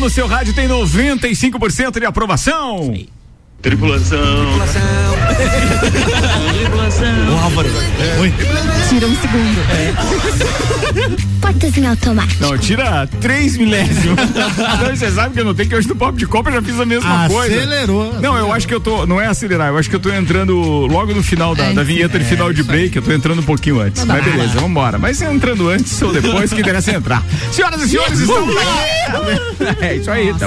no seu rádio tem 95% de aprovação. Tripulação. Tripulação. O Álvaro. Oi. Tira um segundo. Portas em automático. Não, tira 3 milésimos. então, você sabe que eu não tenho que hoje no Pop de Copa eu já fiz a mesma coisa. Acelerou. Não, eu acho que eu tô. Não é acelerar, eu acho que eu tô entrando logo no final da, É, da vinheta de final de break, eu tô entrando um pouquinho antes. Mas beleza, vambora. Mas entrando antes ou depois, que interessa é entrar. Senhoras e senhores, estamos aqui. É isso aí. Tá.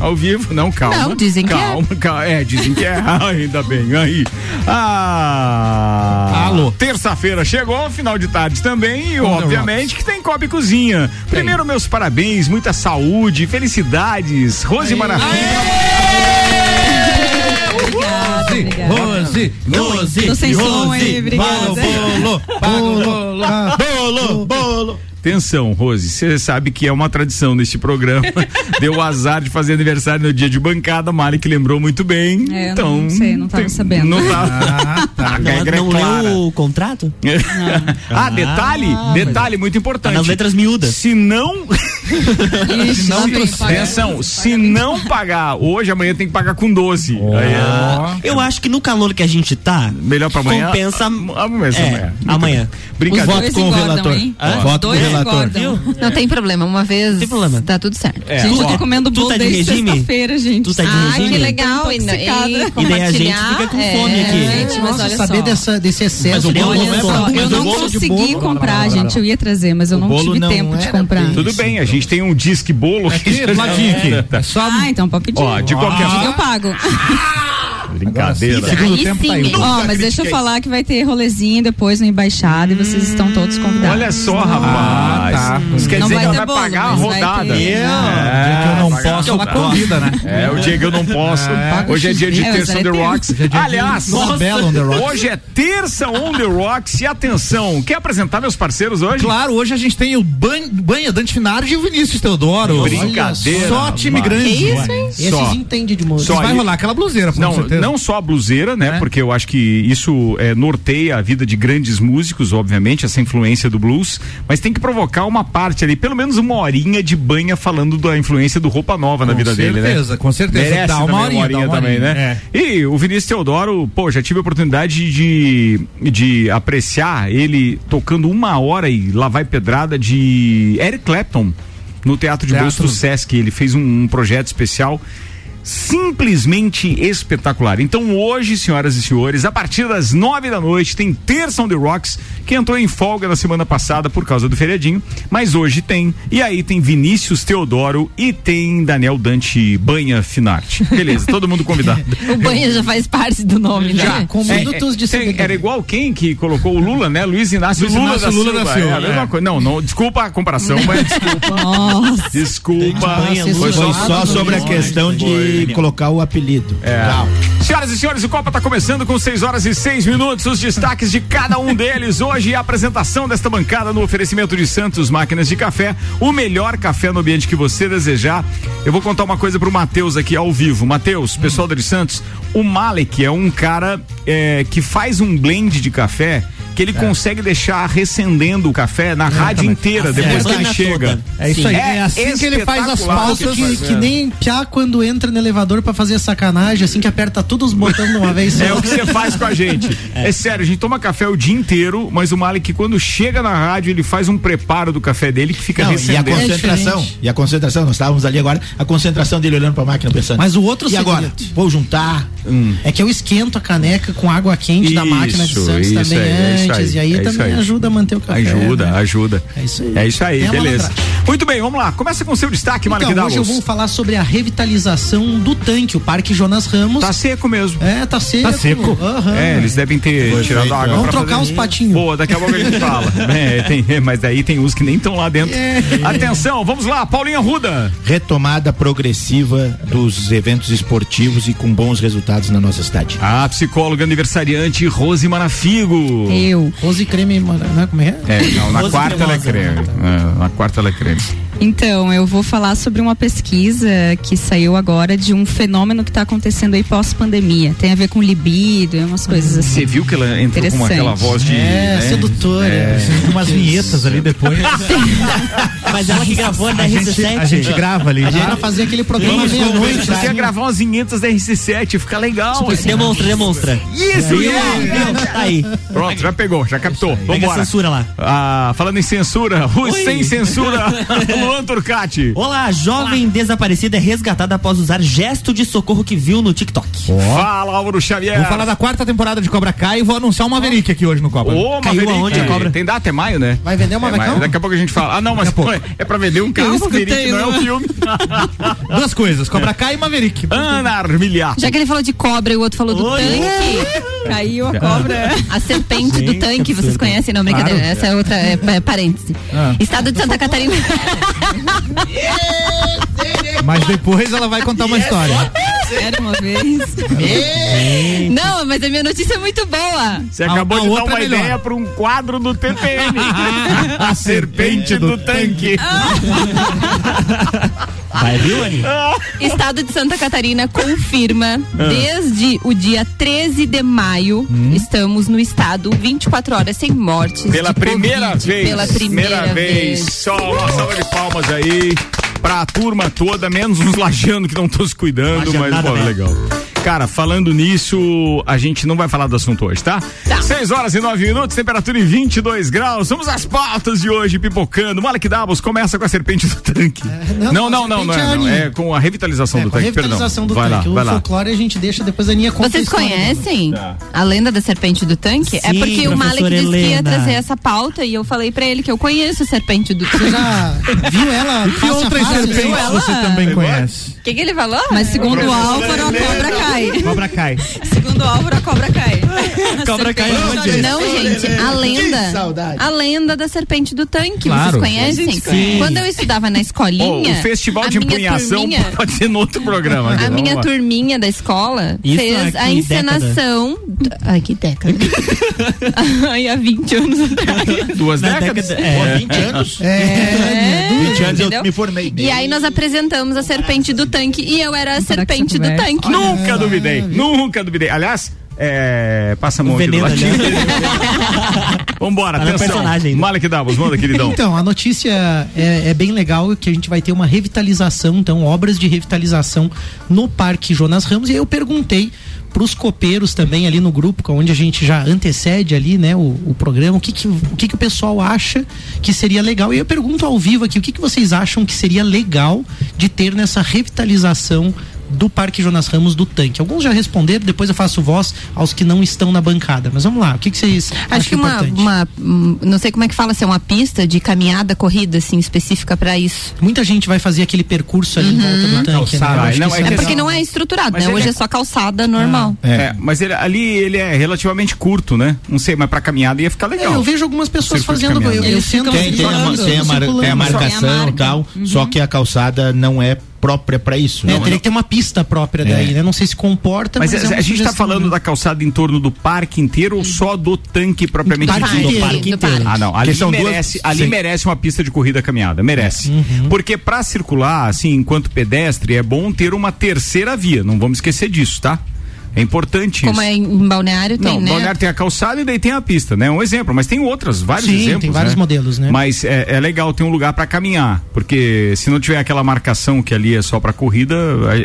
Ao vivo, não, calma. Não, dizem que é. calma, Calma, é, dizem que é. Ainda bem, aí. Ah. Alô. Terça-feira chegou, final de tarde também, e obviamente que tem Copa e Cozinha. Primeiro, meus parabéns, muita saúde, felicidades. Rose Maravilha. Obrigada, obrigada. Rose, Rose, Tô sem som aí, Rose, obrigada. paga o bolo, paga o bolo, bolo, bolo. Atenção, Rose, você sabe que é uma tradição neste programa. Deu o azar de fazer aniversário no dia de bancada, Mari que lembrou muito bem. É, eu então, não sei, não tava sabendo. Não tá. Ah, tá. A Não, é não leu o contrato? ah, detalhe, detalhe muito importante. Tá nas letras miúdas. Se não, Ixi, vem, paga- atenção, se não pagar hoje, amanhã tem que pagar com 12. Aí é Eu acho que no calor que a gente tá, melhor pra amanhã. compensa. Ah, Amanhã, É, amanhã. amanhã. Brincadeira. Dois com o relator. Voto com o relator. Não tem problema, uma vez Tem problema. tá tudo certo. É, A gente ó, tá comendo tu bolo tá de desde sexta-feira, gente. Tu tá de Ah, regime? que legal. E, e E daí a gente fica com é, fome aqui. Gente, mas olha saber dessa, desse excesso Mas o de bolo Olha não é bom, eu não consegui comprar, gente. Eu ia trazer, mas eu não tive não tempo de comprar. Tudo bem, a gente tem um disque bolo Aqui, Vladik. É só Ah, então pode pedir. Ó, de qualquer Diga, eu pago. Brincadeira. Segundo Aí tempo sim, tá aí. Ó, mas deixa eu falar que vai ter rolezinho depois no Embaixada e vocês estão todos convidados. Olha só, rapaz. tá. Isso quer Não dizer vai que ela vai bolo, pagar a rodada. ter. É, dia que eu não posso, convida, né? É, o dia que eu não posso. Hoje é dia de É, terça on the rocks. Hoje é dia de Aliás, Isabela on the rocks. hoje é terça on the rocks. E atenção, quer apresentar meus parceiros hoje? Claro, hoje a gente tem o Ban- Banha Dante Finardi e o Vinícius Teodoro. Brincadeira. Só time grande. Que isso, hein? Esses Só. entendem de música. Só Vai rolar aquela bluseira, com Não, certeza. não só a bluseira, né? É. Porque eu acho que isso é, norteia a vida de grandes músicos, obviamente, essa influência do blues, mas tem que provocar uma parte ali, pelo menos uma horinha de banha falando da influência do Roupa Nova na Com vida dele, né? certeza, com certeza. Merece Dá uma também horinha, dá uma também, horinha, né? E o Vinícius Teodoro, pô, já tive a oportunidade de, de apreciar ele tocando uma hora e lá vai pedrada de Eric Clapton no Teatro de Teatro. Bolso do Sesc. Ele fez um, um projeto especial simplesmente espetacular. Então hoje, senhoras e senhores, a partir das nove da noite tem Terça on the Rocks, que entrou em folga na semana passada por causa do feriadinho, mas hoje tem. E aí tem Vinícius Teodoro e tem Daniel Dante Banha Finarte. Beleza, todo mundo convidado. O banho já faz parte do nome, né? Com minutos de Tem- era igual quem que colocou o Lula, né? Luiz Inácio, Luiz Lula, Inácio da Lula Silva. da Silva, É a mesma é. coisa. Não, não, desculpa a comparação, mas desculpa. Nossa. Desculpa. Banha, Foi só Só sobre a questão de colocar o apelido. É. Senhoras e senhores, o Copa está começando com 6 horas e 6 minutos. Os destaques de cada um deles. Hoje, a apresentação desta bancada no oferecimento de Santos Máquinas de Café. O melhor café no ambiente que você desejar. Eu vou contar uma coisa pro Matheus aqui ao vivo. Matheus, pessoal da de Santos, o Malek é um cara é, que faz um blend de café que ele consegue deixar recendendo o café na rádio inteira depois que ele chega. toda. É isso aí. É, assim que ele faz as o Que, que é. nem Piá quando entra no elevador pra fazer sacanagem, assim que aperta todos os botões de uma vez só. É o que você faz com a gente. É. sério, a gente toma café o dia inteiro, mas o Malik, quando chega na rádio, ele faz um preparo do café dele que fica Não, e a recendendo. concentração, e a concentração, nós estávamos ali agora, a concentração dele olhando pra máquina pensando. Mas o outro E agora? Vou juntar. é que eu esquento a caneca com água quente da Isso, máquina de Santos isso também aí, é isso antes. aí, e aí é também aí. ajuda a manter o café. Ajuda, né? ajuda. É isso aí. É isso aí, É beleza. Muito bem, vamos lá. Começa com o seu destaque, Malik Então, hoje eu vou falar sobre a revitalização do tanque, o Parque Jonas Ramos. Tá seco mesmo. É, tá seco. Tá seco. Aham. É, eles devem ter Foi tirado feito, a água Vamos pra trocar fazer- os patinhos. Boa, daqui a pouco a gente fala. É, tem- mas daí tem uns que nem estão lá dentro. É. Atenção, vamos lá, Paulinha Ruda. Retomada progressiva dos eventos esportivos e com bons resultados na nossa cidade. A psicóloga aniversariante Rose Marafigo. Eu. Rose creme, né? Como é? É, não, na Rose quarta ela é cremosa. creme. É, na quarta ela é creme. Então, eu vou falar sobre uma pesquisa que saiu agora de um fenômeno que está acontecendo aí pós-pandemia. Tem a ver com libido e umas coisas assim. Você viu que ela entrou com aquela voz de. É, né? sedutora. Umas vinhetas ali depois. Mas ela que gravou na A gente, RC7. a gente grava ali. A gente vai fazer aquele programa meia-noite. Você ia assim. gravar umas vinhetas da RC7, fica legal. Demonstra, demonstra. Isso, viu? Tá aí. Pronto, já pegou, já captou. Pega a Vambora. censura lá. Ah, falando em censura, o Oi. sem censura, Luan Turcati. Olá, jovem desaparecida é resgatada após usar gesto de socorro que viu no TikTok. Fala, Álvaro Xavier. Vou falar da quarta temporada de Cobra Kai e vou anunciar uma Maverick aqui hoje no Copa. Ô, Caiu Maverick. aonde a cobra? Tem data, é maio, né? Vai vender uma É, mas vacão? daqui a pouco a gente fala. Ah, não, mas pô, é pra vender um carro, escutei, Maverick, não é o né? filme. Duas coisas, Cobra Kai e Maverick. Ana Armiliato. Já que ele falou de cobra e o outro falou do Oi. tanque. Caiu a cobra. A serpente do Gente, tanque, que vocês absurdo. conhecem? Não, brincadeira. Essa é outra é, é parêntese. Ah. Estado de Santa Catarina. Mas depois ela vai contar uma história. Era uma vez. Não, mas a minha notícia é muito boa. Você A- acabou a de dar uma é melhor. ideia para um quadro do TPM. a serpente do tanque. Vai, viu, Ani? Estado de Santa Catarina confirma desde o dia 13 de maio estamos no estado 24 horas sem mortes Pela de primeira Covid. vez. Pela primeira, vez. Só uma salva de palmas aí pra turma toda, menos os lajeando que não estão se cuidando, mas pô, legal. Cara, falando nisso, a gente não vai falar do assunto hoje, tá? Tá. 6 horas e 9 minutos, temperatura em 22 graus. Vamos às pautas de hoje, pipocando. Malek Davos começa com a serpente do tanque. não, não, não, não, não, é, é não. É com a revitalização É, do com a tanque, revitalização perdão. do vai tanque. lá, vai o lá. folclore a gente deixa depois a Aninha conta Vocês conhecem Tá. a lenda da serpente do tanque? é Sim, porque o Malek disse que ia trazer essa pauta e eu falei pra ele que eu conheço a serpente do Você tanque. já viu ela Que outras serpentes ela? você também conhece? O que, que ele falou? Mas segundo o Álvaro, a cobra cai. Cobra Kai. Segundo o Álvaro, a cobra cai. Cobra cai onde? Não, gente, a lenda. saudade. A lenda da serpente do tanque, Claro. vocês conhecem? Sim. Quando eu estudava na escolinha. o festival de turminha- pode ser no outro programa. aqui, A minha lá. turminha da escola Isso fez a encenação. Ai, que década. Ai, há 20 anos atrás. Duas Na décadas? década- é. 20 anos. É, 20 anos eu entendeu? me formei. E aí nós apresentamos a serpente do tanque e eu era a serpente do tanque. Nunca duvidei, nunca duvidei. Aliás, é, passa a mão aqui do ladinho. né? Vambora, Tá atenção. personagem ainda. Malek Davos, manda, queridão. Então, a notícia é, é bem legal que a gente vai ter uma revitalização, então, obras de revitalização no Parque Jonas Ramos. E aí eu perguntei para os copeiros também ali no grupo, onde a gente já antecede ali, né, o, o programa, o que que, o que que o pessoal acha que seria legal. E eu pergunto ao vivo aqui, o que que vocês acham que seria legal de ter nessa revitalização do Parque Jonas Ramos do Tanque. Alguns já responderam, depois eu faço voz aos que não estão na bancada. Mas vamos lá, o que, que vocês Acho acham que uma, importante? uma, hum, não sei como é que fala, se é uma pista de caminhada, corrida, assim, específica pra isso. Muita gente vai fazer aquele percurso ali em volta do tanque, né? calçada. Acho Não, é isso que É porque não- é estruturado, Mas né? ele Hoje é- é só calçada normal. É, mas ele, ali ele é relativamente curto, né? Não sei, mas pra caminhada ia ficar É, legal. eu vejo algumas pessoas fazendo. Eu, eu Tem, tem, a, tem a mar- circulando. tem a marcação e tal, só que a calçada não é própria pra isso. É, Não, teria que ter uma pista própria daí, né? Não sei se comporta, Mas mas, a, é uma a gente tá sugestão, falando né? da calçada em torno do parque inteiro ou só do tanque propriamente Do parque dito? inteiro. parque Do inteiro. parque. Ah, não. Ali, são duas- merece, ali sim. merece uma pista de corrida caminhada. Merece. Uhum. Porque pra circular, assim, enquanto pedestre, é bom ter uma terceira via. Não vamos esquecer disso, tá? É importante Como isso. é em Balneário, tem, Não, né? Balneário tem a calçada e daí tem a pista, né? Um exemplo, mas tem outras, vários Sim, exemplos. tem vários né? modelos, né? Mas é, é legal ter um lugar pra caminhar, porque se não tiver aquela marcação que ali é só pra corrida,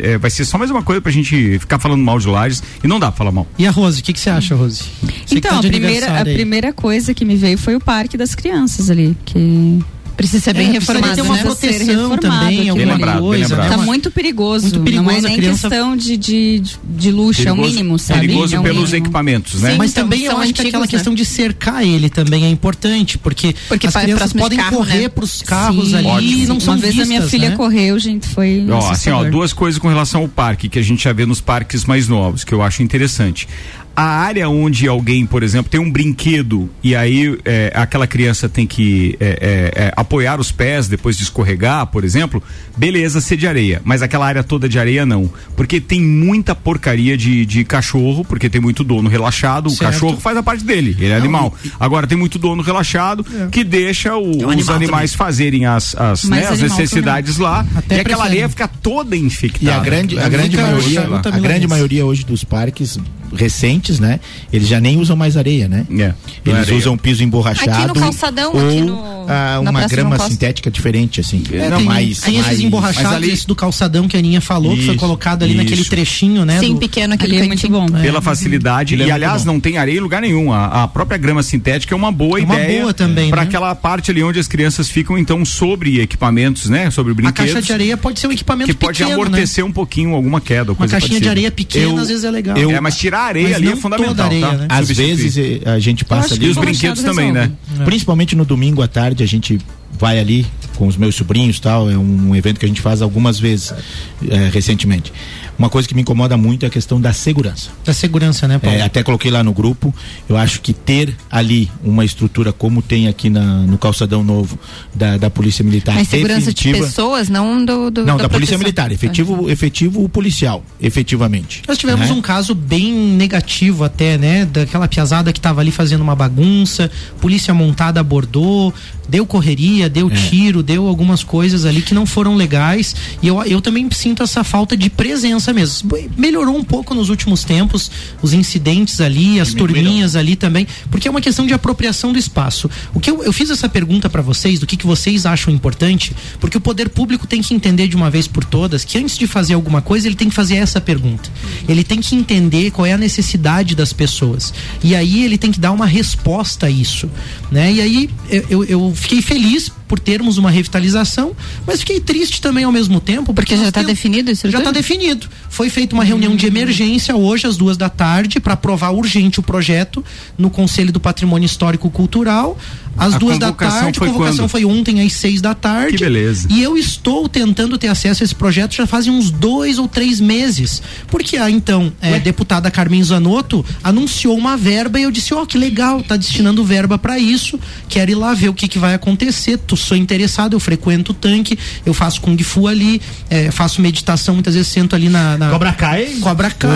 é, vai ser só mais uma coisa pra gente ficar falando mal de lajes e não dá pra falar mal. E a Rose, o que, que você acha, Rose? Você Então, tá a primeira, a aí. primeira coisa que me veio foi o parque das crianças ali, que Precisa ser bem É, reformado, ter uma né? Proteção reformado também, alguma lembrado, coisa, né? tá muito perigoso. muito não perigoso, é a nem criança- questão de, de, de luxo, é o mínimo, sabe? perigoso é pelos mínimo. equipamentos, né? Sim. Mas então, também eu acho que aquela né? questão de cercar ele também é importante, porque, Porque as vai crianças podem carro, correr né? pros carros Sim, ali e Ótimo. não são Uma vez a minha vistas, filha né? correu, gente, foi Ó, assim, ó, duas coisas com relação ao parque que a gente já vê nos parques mais novos, que eu acho interessante. A área onde alguém, por exemplo, tem um brinquedo e aí é, aquela criança tem que é, é, é, apoiar os pés depois de escorregar, por exemplo, beleza, ser de areia. Mas aquela área toda de areia não. Porque tem muita porcaria de, de cachorro, porque tem muito dono relaxado. O Certo. cachorro faz a parte dele, ele é animal. Agora tem muito dono relaxado que deixa o- É um os animal animais fazerem as, as, né, as necessidades lá. Até e aquela prefere. areia fica toda infectada. E a grande, a É grande maioria, a grande maioria hoje dos parques recentes antes, né? Eles já nem usam mais areia, né? É, é Eles areia. usam piso emborrachado. Aqui no calçadão, ou, aqui no- ah, uma grama sintética diferente, assim. É, não, tem, mais, tem mais- esses emborrachados, ali- esse do calçadão que a Aninha falou, que foi Isso, colocado ali naquele isso. trechinho, né? Sim, do- pequeno aquele Ali é muito bom. Pela facilidade. É e aliás, bom. não tem areia em lugar nenhum. A, a própria grama sintética é uma boa É uma ideia. boa também, Para né? aquela parte ali onde as crianças ficam, então, sobre equipamentos, né? Sobre A brinquedos. caixa de areia pode ser um equipamento que pode pequeno, né? amortecer um pouquinho alguma queda. Uma caixinha de parecida. areia pequena Eu- às vezes é legal. eu- É, mas tirar a areia Mas ali é fundamental, toda areia, tá? né? Às Substituir. vezes eh, a gente passa ali. E os brinquedos também, né? resolve. Principalmente no domingo à tarde a gente vai ali com os meus sobrinhos tal. É um evento que a gente faz algumas vezes eh, recentemente. Uma coisa que me incomoda muito é a questão da segurança. Da segurança, né, Paulo? É, até coloquei lá no grupo. Eu acho que ter ali uma estrutura como tem aqui na, no calçadão novo da, da Polícia Militar. Mas segurança de pessoas, não do. do Não, da, Polícia proteção. Militar, efetivo, efetivo policial, efetivamente. Nós tivemos Né? um caso bem negativo até, né? Daquela piazada que tava ali fazendo uma bagunça, polícia montada abordou, deu correria, deu É. tiro, deu algumas coisas ali que não foram legais. E eu, eu também sinto essa falta de presença mesmo. Melhorou um pouco nos últimos tempos, os incidentes ali, as turminhas ali também, porque é uma questão de apropriação do espaço. O que eu, eu fiz essa pergunta para vocês, do que, que vocês acham importante, porque o poder público tem que entender de uma vez por todas que antes de fazer alguma coisa, ele tem que fazer essa pergunta. Ele tem que entender qual é a necessidade das pessoas. E aí ele tem que dar uma resposta a isso. Né? E aí eu, eu, eu fiquei feliz por termos uma revitalização, mas fiquei triste também ao mesmo tempo. Porque já nós está temos- definido isso? já está definido. Foi feita uma reunião de emergência hoje, às duas da tarde, para aprovar urgente o projeto no Conselho do Patrimônio Histórico Cultural. Às A duas da tarde, foi a convocação quando? foi ontem às seis da tarde. Que beleza. E eu estou tentando ter acesso a esse projeto já fazem uns dois ou três meses. Porque a então é, deputada Carmen Zanotto anunciou uma verba e eu disse: Ó, que legal, tá destinando verba para isso. Quero ir lá ver o que, que vai acontecer. Tu sou interessado, eu frequento o tanque, eu faço Kung Fu ali, é, faço meditação, muitas vezes sento ali na. na Cobra Kai? Cobra Kai.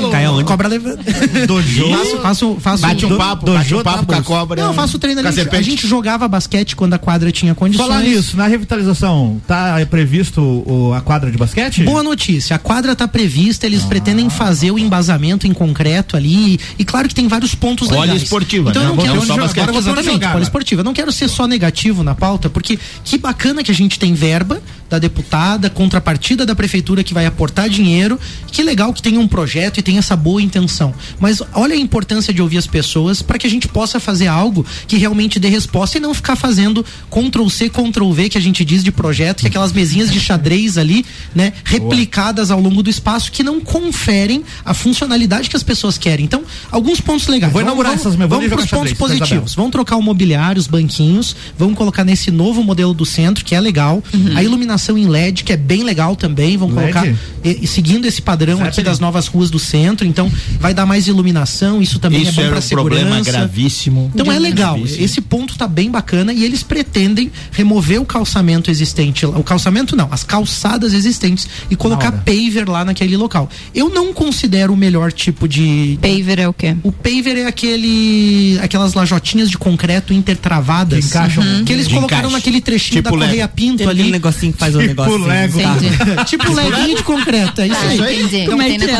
Cai- cai aonde? Cobra levanta. Dojo? faço, faço, faço Bate um do- papo, dojo bate um tá papo com a cobra. Não, eu faço treino a ali. A serpente. gente jogava basquete quando a quadra tinha condições. Falar nisso, na revitalização, tá previsto o- a quadra de basquete? Boa notícia, a quadra está prevista, eles pretendem fazer o embasamento em concreto ali, e claro que tem vários pontos legais. Poliesportiva, então né? eu não quero só jogar, basquete, agora exatamente, jogar, poliesportiva. Eu não quero ser só negativo na pauta, porque que bacana que a gente tem verba da deputada, contrapartida da prefeitura que vai aportar dinheiro, que legal que tem um projeto e tem essa boa intenção. Mas olha a importância de ouvir as pessoas para que a gente possa fazer algo que realmente dê resposta e não ficar fazendo Ctrl C, Ctrl V que a gente diz de projeto, que é aquelas mesinhas de xadrez ali, né, replicadas ao longo do espaço que não conferem a funcionalidade que as pessoas querem. Então, alguns pontos legais. Vou inaugurar vamos, essas vamos para os pontos xadrez a positivos. Vamos trocar o mobiliário, os banquinhos, vamos colocar nesse novo modelo do centro, que é legal. A iluminação em LED, que é bem legal também. Vamos LED? colocar, e, e seguindo esse padrão aqui Zeppelin? das novas ruas do centro. Então, vai dar mais iluminação, isso também Isso é bom para um problema segurança. gravíssimo. Então é legal, Gravíssimo. esse ponto tá bem bacana e eles pretendem remover o calçamento existente, o calçamento não, as calçadas existentes e colocar paver lá naquele local. Eu não considero o melhor tipo de Paver é o quê? o paver é aquele aquelas lajotinhas de concreto intertravadas Que encaixam. que eles De colocaram encaixe. naquele trechinho Tipo da. Correia Pinto Tem ali. negocinho que faz o Tipo negócio. Lego. Entendi. tipo leguinho de concreto, é isso aí. Entendi. Como é que é.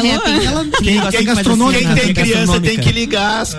Ela Quem- é quem assim, Quem tem criança gastronômica. tem que ligar. as-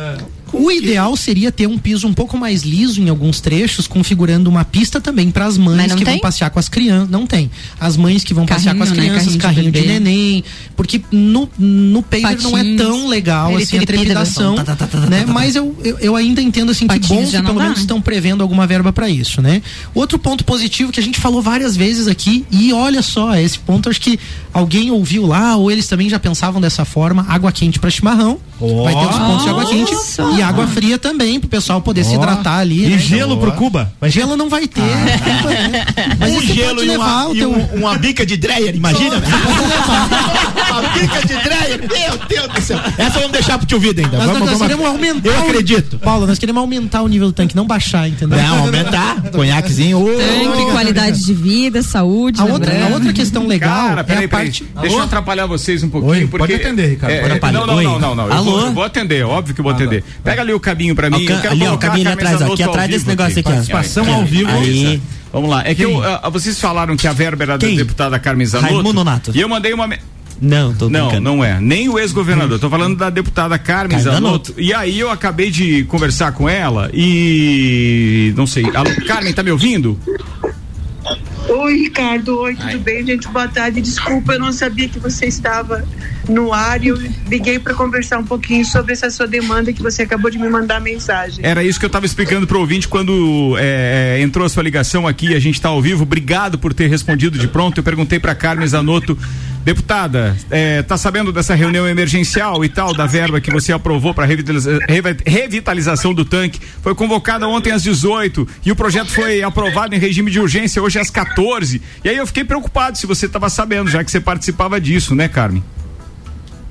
O ideal seria ter um piso um pouco mais liso em alguns trechos, configurando uma pista também para as mães que vão tem? passear com as crianças. Não tem. As mães que vão passear com as Carrinho, né? crianças, Carrinho carrinho, de de, neném. Porque no, no paver não é tão legal Ele assim a trepidação. tá, tá, tá, tá, tá, né? Mas eu, eu, eu ainda entendo assim que Patins bom que já não pelo dá. menos estão prevendo alguma verba para isso, né? Outro ponto positivo que a gente falou várias vezes aqui, e olha só, esse ponto acho que alguém ouviu lá, ou eles também já pensavam dessa forma, água quente para chimarrão. Vai ter os pontos de água quente e água fria também, pro pessoal poder se Ó. hidratar ali. E né? gelo pro Cuba? Ter? Gelo não vai ter. né? Mas um gelo pode e levar uma, e um- uma bica de Dreyer, imagina? uma bica de Dreyer, meu Deus do céu. Essa vamos deixar pro tio Vida ainda. Nós, vamos, nós vamos- queremos aumentar. Eu acredito. Paulo, nós queremos aumentar o nível do tanque, não baixar, entendeu? Não, aumentar. Conhaquezinho. ô, Tanque, qualidade de vida, saúde. A outra, lembrando. a outra questão legal Cara, é peraí, a peraí. parte. Deixa eu atrapalhar vocês um pouquinho. Oi, porque, pode atender, Ricardo, É, pode é, não, não, Oi. não, não, não. Eu Alô? vou, eu vou atender, óbvio que eu vou atender. Pega ali o caminho pra mim. Eu quero ali, ó, o ali atrás, aqui atrás desse negócio aqui, ó. Participação ao vivo. Aí. Vamos lá. É que eu, ah, vocês falaram que a verba era da Quem? deputada Carmen Zanotto. Raimundo Nonato. E eu mandei uma. Não, tô Não, brincando. não é. Nem o ex-governador. Tô falando da deputada Carmen Zanotto. E aí eu acabei de conversar com ela e. Não sei. Alô, Carmen, tá me ouvindo? Oi, Ricardo. Oi, tudo bem, gente? Boa tarde. Desculpa, eu não sabia que você estava no ar e eu liguei para conversar um pouquinho sobre essa sua demanda que você acabou de me mandar mensagem. Era isso que eu estava explicando pro ouvinte quando é, é, entrou a sua ligação aqui, a gente está ao vivo. Obrigado por ter respondido de pronto. Eu perguntei para Carmen Zanotto, deputada, é, tá sabendo dessa reunião emergencial e tal, da verba que você aprovou para revitaliza revi- revitalização do tanque? Foi convocada ontem às 18 e o projeto foi aprovado em regime de urgência hoje às 14. E aí eu fiquei preocupado se você estava sabendo, já que você participava disso, né, Carmen?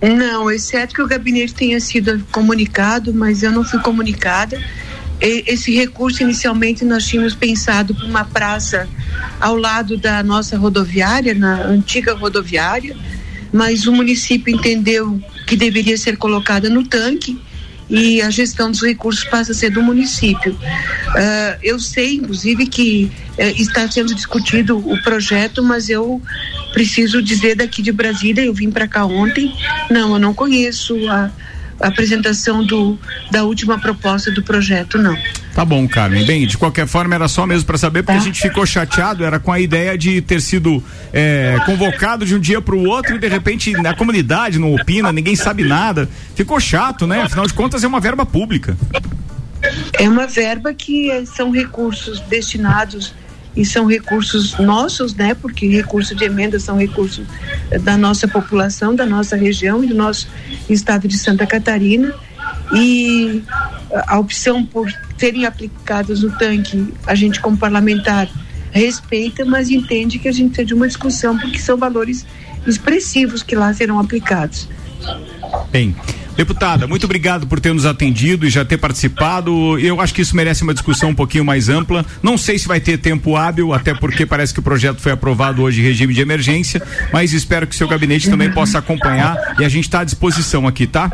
Não, exceto que o gabinete tenha sido comunicado, mas eu não fui comunicada. Esse recurso, inicialmente, nós tínhamos pensado para uma praça ao lado da nossa rodoviária, na antiga rodoviária, mas o município entendeu que deveria ser colocada no tanque e a gestão dos recursos passa a ser do município. Ah, eu sei, inclusive, que eh, está sendo discutido o projeto, mas eu preciso dizer daqui de Brasília, eu vim para cá ontem, não, eu não conheço a apresentação do, da última proposta do projeto, não. Tá bom, Carmen. Bem, de qualquer forma, era só mesmo para saber, porque a gente ficou chateado, era com a ideia de ter sido é, convocado de um dia para o outro e de repente na comunidade não opina, ninguém sabe nada. Ficou chato, né? Afinal de contas, é uma verba pública. É uma verba que são recursos destinados e são recursos nossos, né? Porque recursos de emenda são recursos eh, da nossa população, da nossa região e do nosso estado de Santa Catarina. E a a opção por serem aplicados no tanque, a gente como parlamentar respeita, mas entende que a gente precisa de uma discussão porque são valores expressivos que lá serão aplicados. Bem, deputada, muito obrigado por ter nos atendido e já ter participado. Eu acho que isso merece uma discussão um pouquinho mais ampla. Não sei se vai ter tempo hábil, até porque parece que o projeto foi aprovado hoje em regime de emergência, mas espero que seu gabinete também possa acompanhar e a gente está à disposição aqui, tá?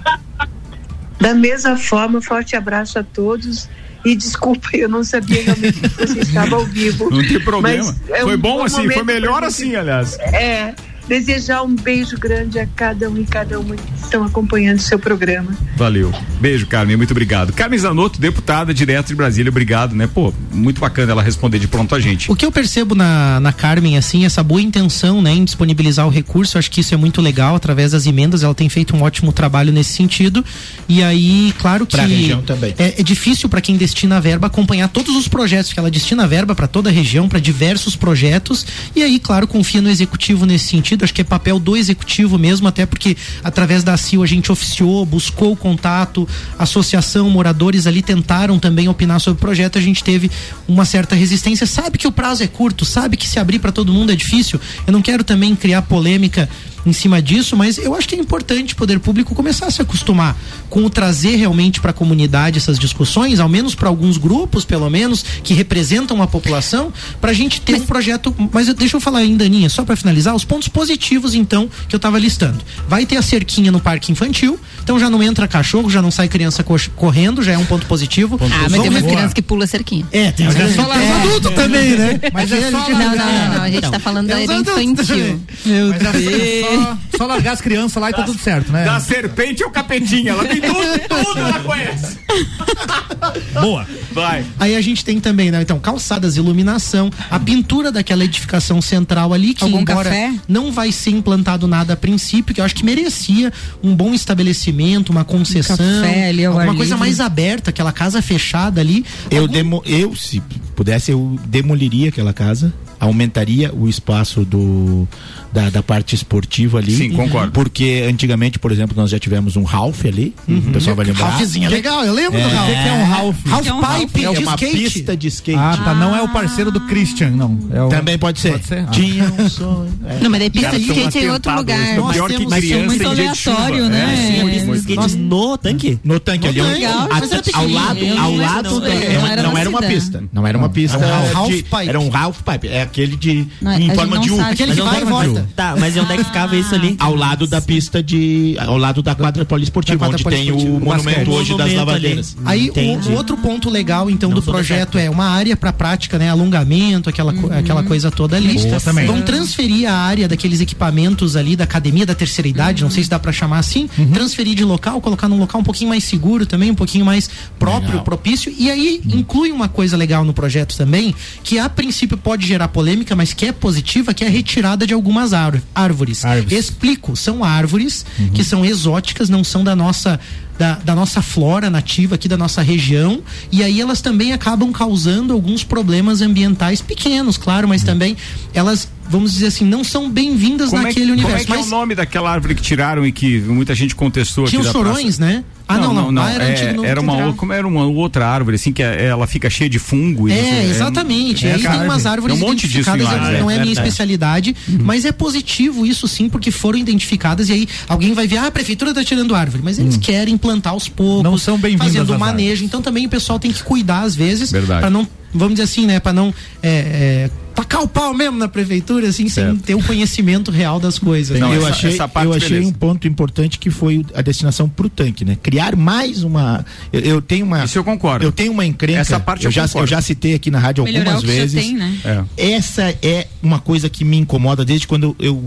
Da mesma forma, forte abraço a todos. E desculpa, eu não sabia realmente que você estava ao vivo. Não tem problema. É foi um bom, assim, momento foi melhor assim, aliás. É, desejar um beijo grande a cada um e cada uma que estão acompanhando o seu programa. Valeu. Beijo, Carmen, muito obrigado. Carmen Zanotto, deputada direto de Brasília, obrigado, né? Pô, muito bacana ela responder de pronto a gente. O que eu percebo na, na Carmen, assim, essa boa intenção, né, em disponibilizar o recurso, acho que isso é muito legal, através das emendas, ela tem feito um ótimo trabalho nesse sentido. E aí, claro que. Pra região também. É, é difícil para quem destina a verba acompanhar todos os projetos, que ela destina a verba para toda a região, para diversos projetos. E aí, claro, confia no executivo nesse sentido. Acho que é papel do executivo mesmo, até porque através da CIO a gente oficiou, buscou o contato, associação, moradores ali tentaram também opinar sobre o projeto. A gente teve uma certa resistência. Sabe que o prazo é curto, sabe que se abrir para todo mundo é difícil. Eu não quero também criar polêmica em cima disso, mas eu acho que é importante o poder público começar a se acostumar com o trazer realmente para a comunidade essas discussões, ao menos para alguns grupos, pelo menos, que representam a população, para a gente ter um projeto. Mas eu- deixa eu falar ainda, Aninha, só para finalizar, os pontos positivos, então, que eu estava listando. Vai ter a cerquinha no parque infantil, então já não entra cachorro, já não sai criança co- correndo, já é um ponto positivo. Ah, mas Vamos tem umas crianças que pula cerquinha. É, tem as Mas é largar- é, adulto também, né? Mas é só Não, não, não, não, a gente tá falando da Tem os era adultos infantil. Meu Mas é só, só largar as crianças lá e tá tudo certo, né? Da serpente ao capetinha, ela tem tudo, tudo ela conhece. Boa. Vai. Aí a gente tem também, né? Então, calçadas, iluminação, a pintura daquela edificação central ali, que Algum embora café? não vai ser implantado nada a princípio, que eu acho que merecia um bom estabelecimento, uma concessão, café ali alguma ar coisa mais aberta, aquela casa fechada ali. Eu, Algum- demo, eu, se pudesse, eu demoliria aquela casa, aumentaria o espaço do, da, da parte esportiva ali. Sim, concordo. Porque antigamente, por exemplo, nós já tivemos um Ralph ali, o pessoal vai lembrar. Ralphzinho é legal, eu lembro do O Ralph. que, que é um Ralph? Ralph é um Pipe É de uma skate. pista de skate. Ah, tá. Não é o parceiro do Christian, não. É o... Também pode ser. Pode ser? Ah. Tinha um sonho. É. Não, mas daí pista de skate é em outro lugar. Nós pior que criança muito aleatório, É, né? muito. skate no tanque? No tanque ali, ao lado, Eu ao não- lado, não, é, é, era uma pista. Não era uma pista. Era um half pipe. Era um half pipe. É aquele de. Em forma de U. Aquele que vai é e que- volta. Tá, mas onde é que ficava isso ali? Ao lado da pista de. Ao lado da quadra poliesportiva, Da quadra onde tem o monumento hoje das Monumento lavadeiras. Aí o, outro ponto legal então Não do projeto é uma área para prática, né, alongamento, aquela aquela coisa toda ali. Boa também. Vão transferir a área daqueles equipamentos ali da academia da terceira idade, não sei se dá para chamar assim, transferir de local, colocar num local um pouquinho mais seguro também, um pouquinho mais próprio, Legal. propício. E aí inclui uma coisa legal no projeto também, que a princípio pode gerar polêmica, mas que é positiva, que é a retirada de algumas ár- árvores. Explico, são árvores que são exóticas, não são da nossa da, da nossa flora nativa aqui da nossa região e aí elas também acabam causando alguns problemas ambientais pequenos, claro, mas também elas vamos dizer assim não são bem-vindas Como é, naquele que- como universo. é que é o mas nome daquela árvore que tiraram e que muita gente contestou aqui tinha os da chorões, praça? né? Ah, não, não, lá era é, antigo no era uma, como era uma outra árvore assim que é- ela fica cheia de fungo e É, você- exatamente. é aí tem umas árvores Tem um monte disso Lages, não é é, a minha especialidade, mas é positivo isso sim, porque foram identificadas e aí alguém vai ver, ah, a prefeitura tá tirando árvore, mas eles querem plantar aos poucos, Não são bem-vindas fazendo o manejo, árvores. então também o pessoal tem que cuidar às vezes, para não, vamos dizer assim, né, para não é, é, tacar o pau mesmo na prefeitura, assim, sem Certo. ter o conhecimento real das coisas. Não, né? eu essa- achei, essa parte, eu achei beleza. um ponto importante que foi a destinação pro tanque, né? Criar mais uma. Eu, eu tenho uma. Isso eu concordo. Eu tenho uma encrenca. Essa parte eu, eu já, concordo. eu já citei aqui na rádio Melhorar algumas o vezes. tem, né? É. Essa é uma coisa que me incomoda desde quando eu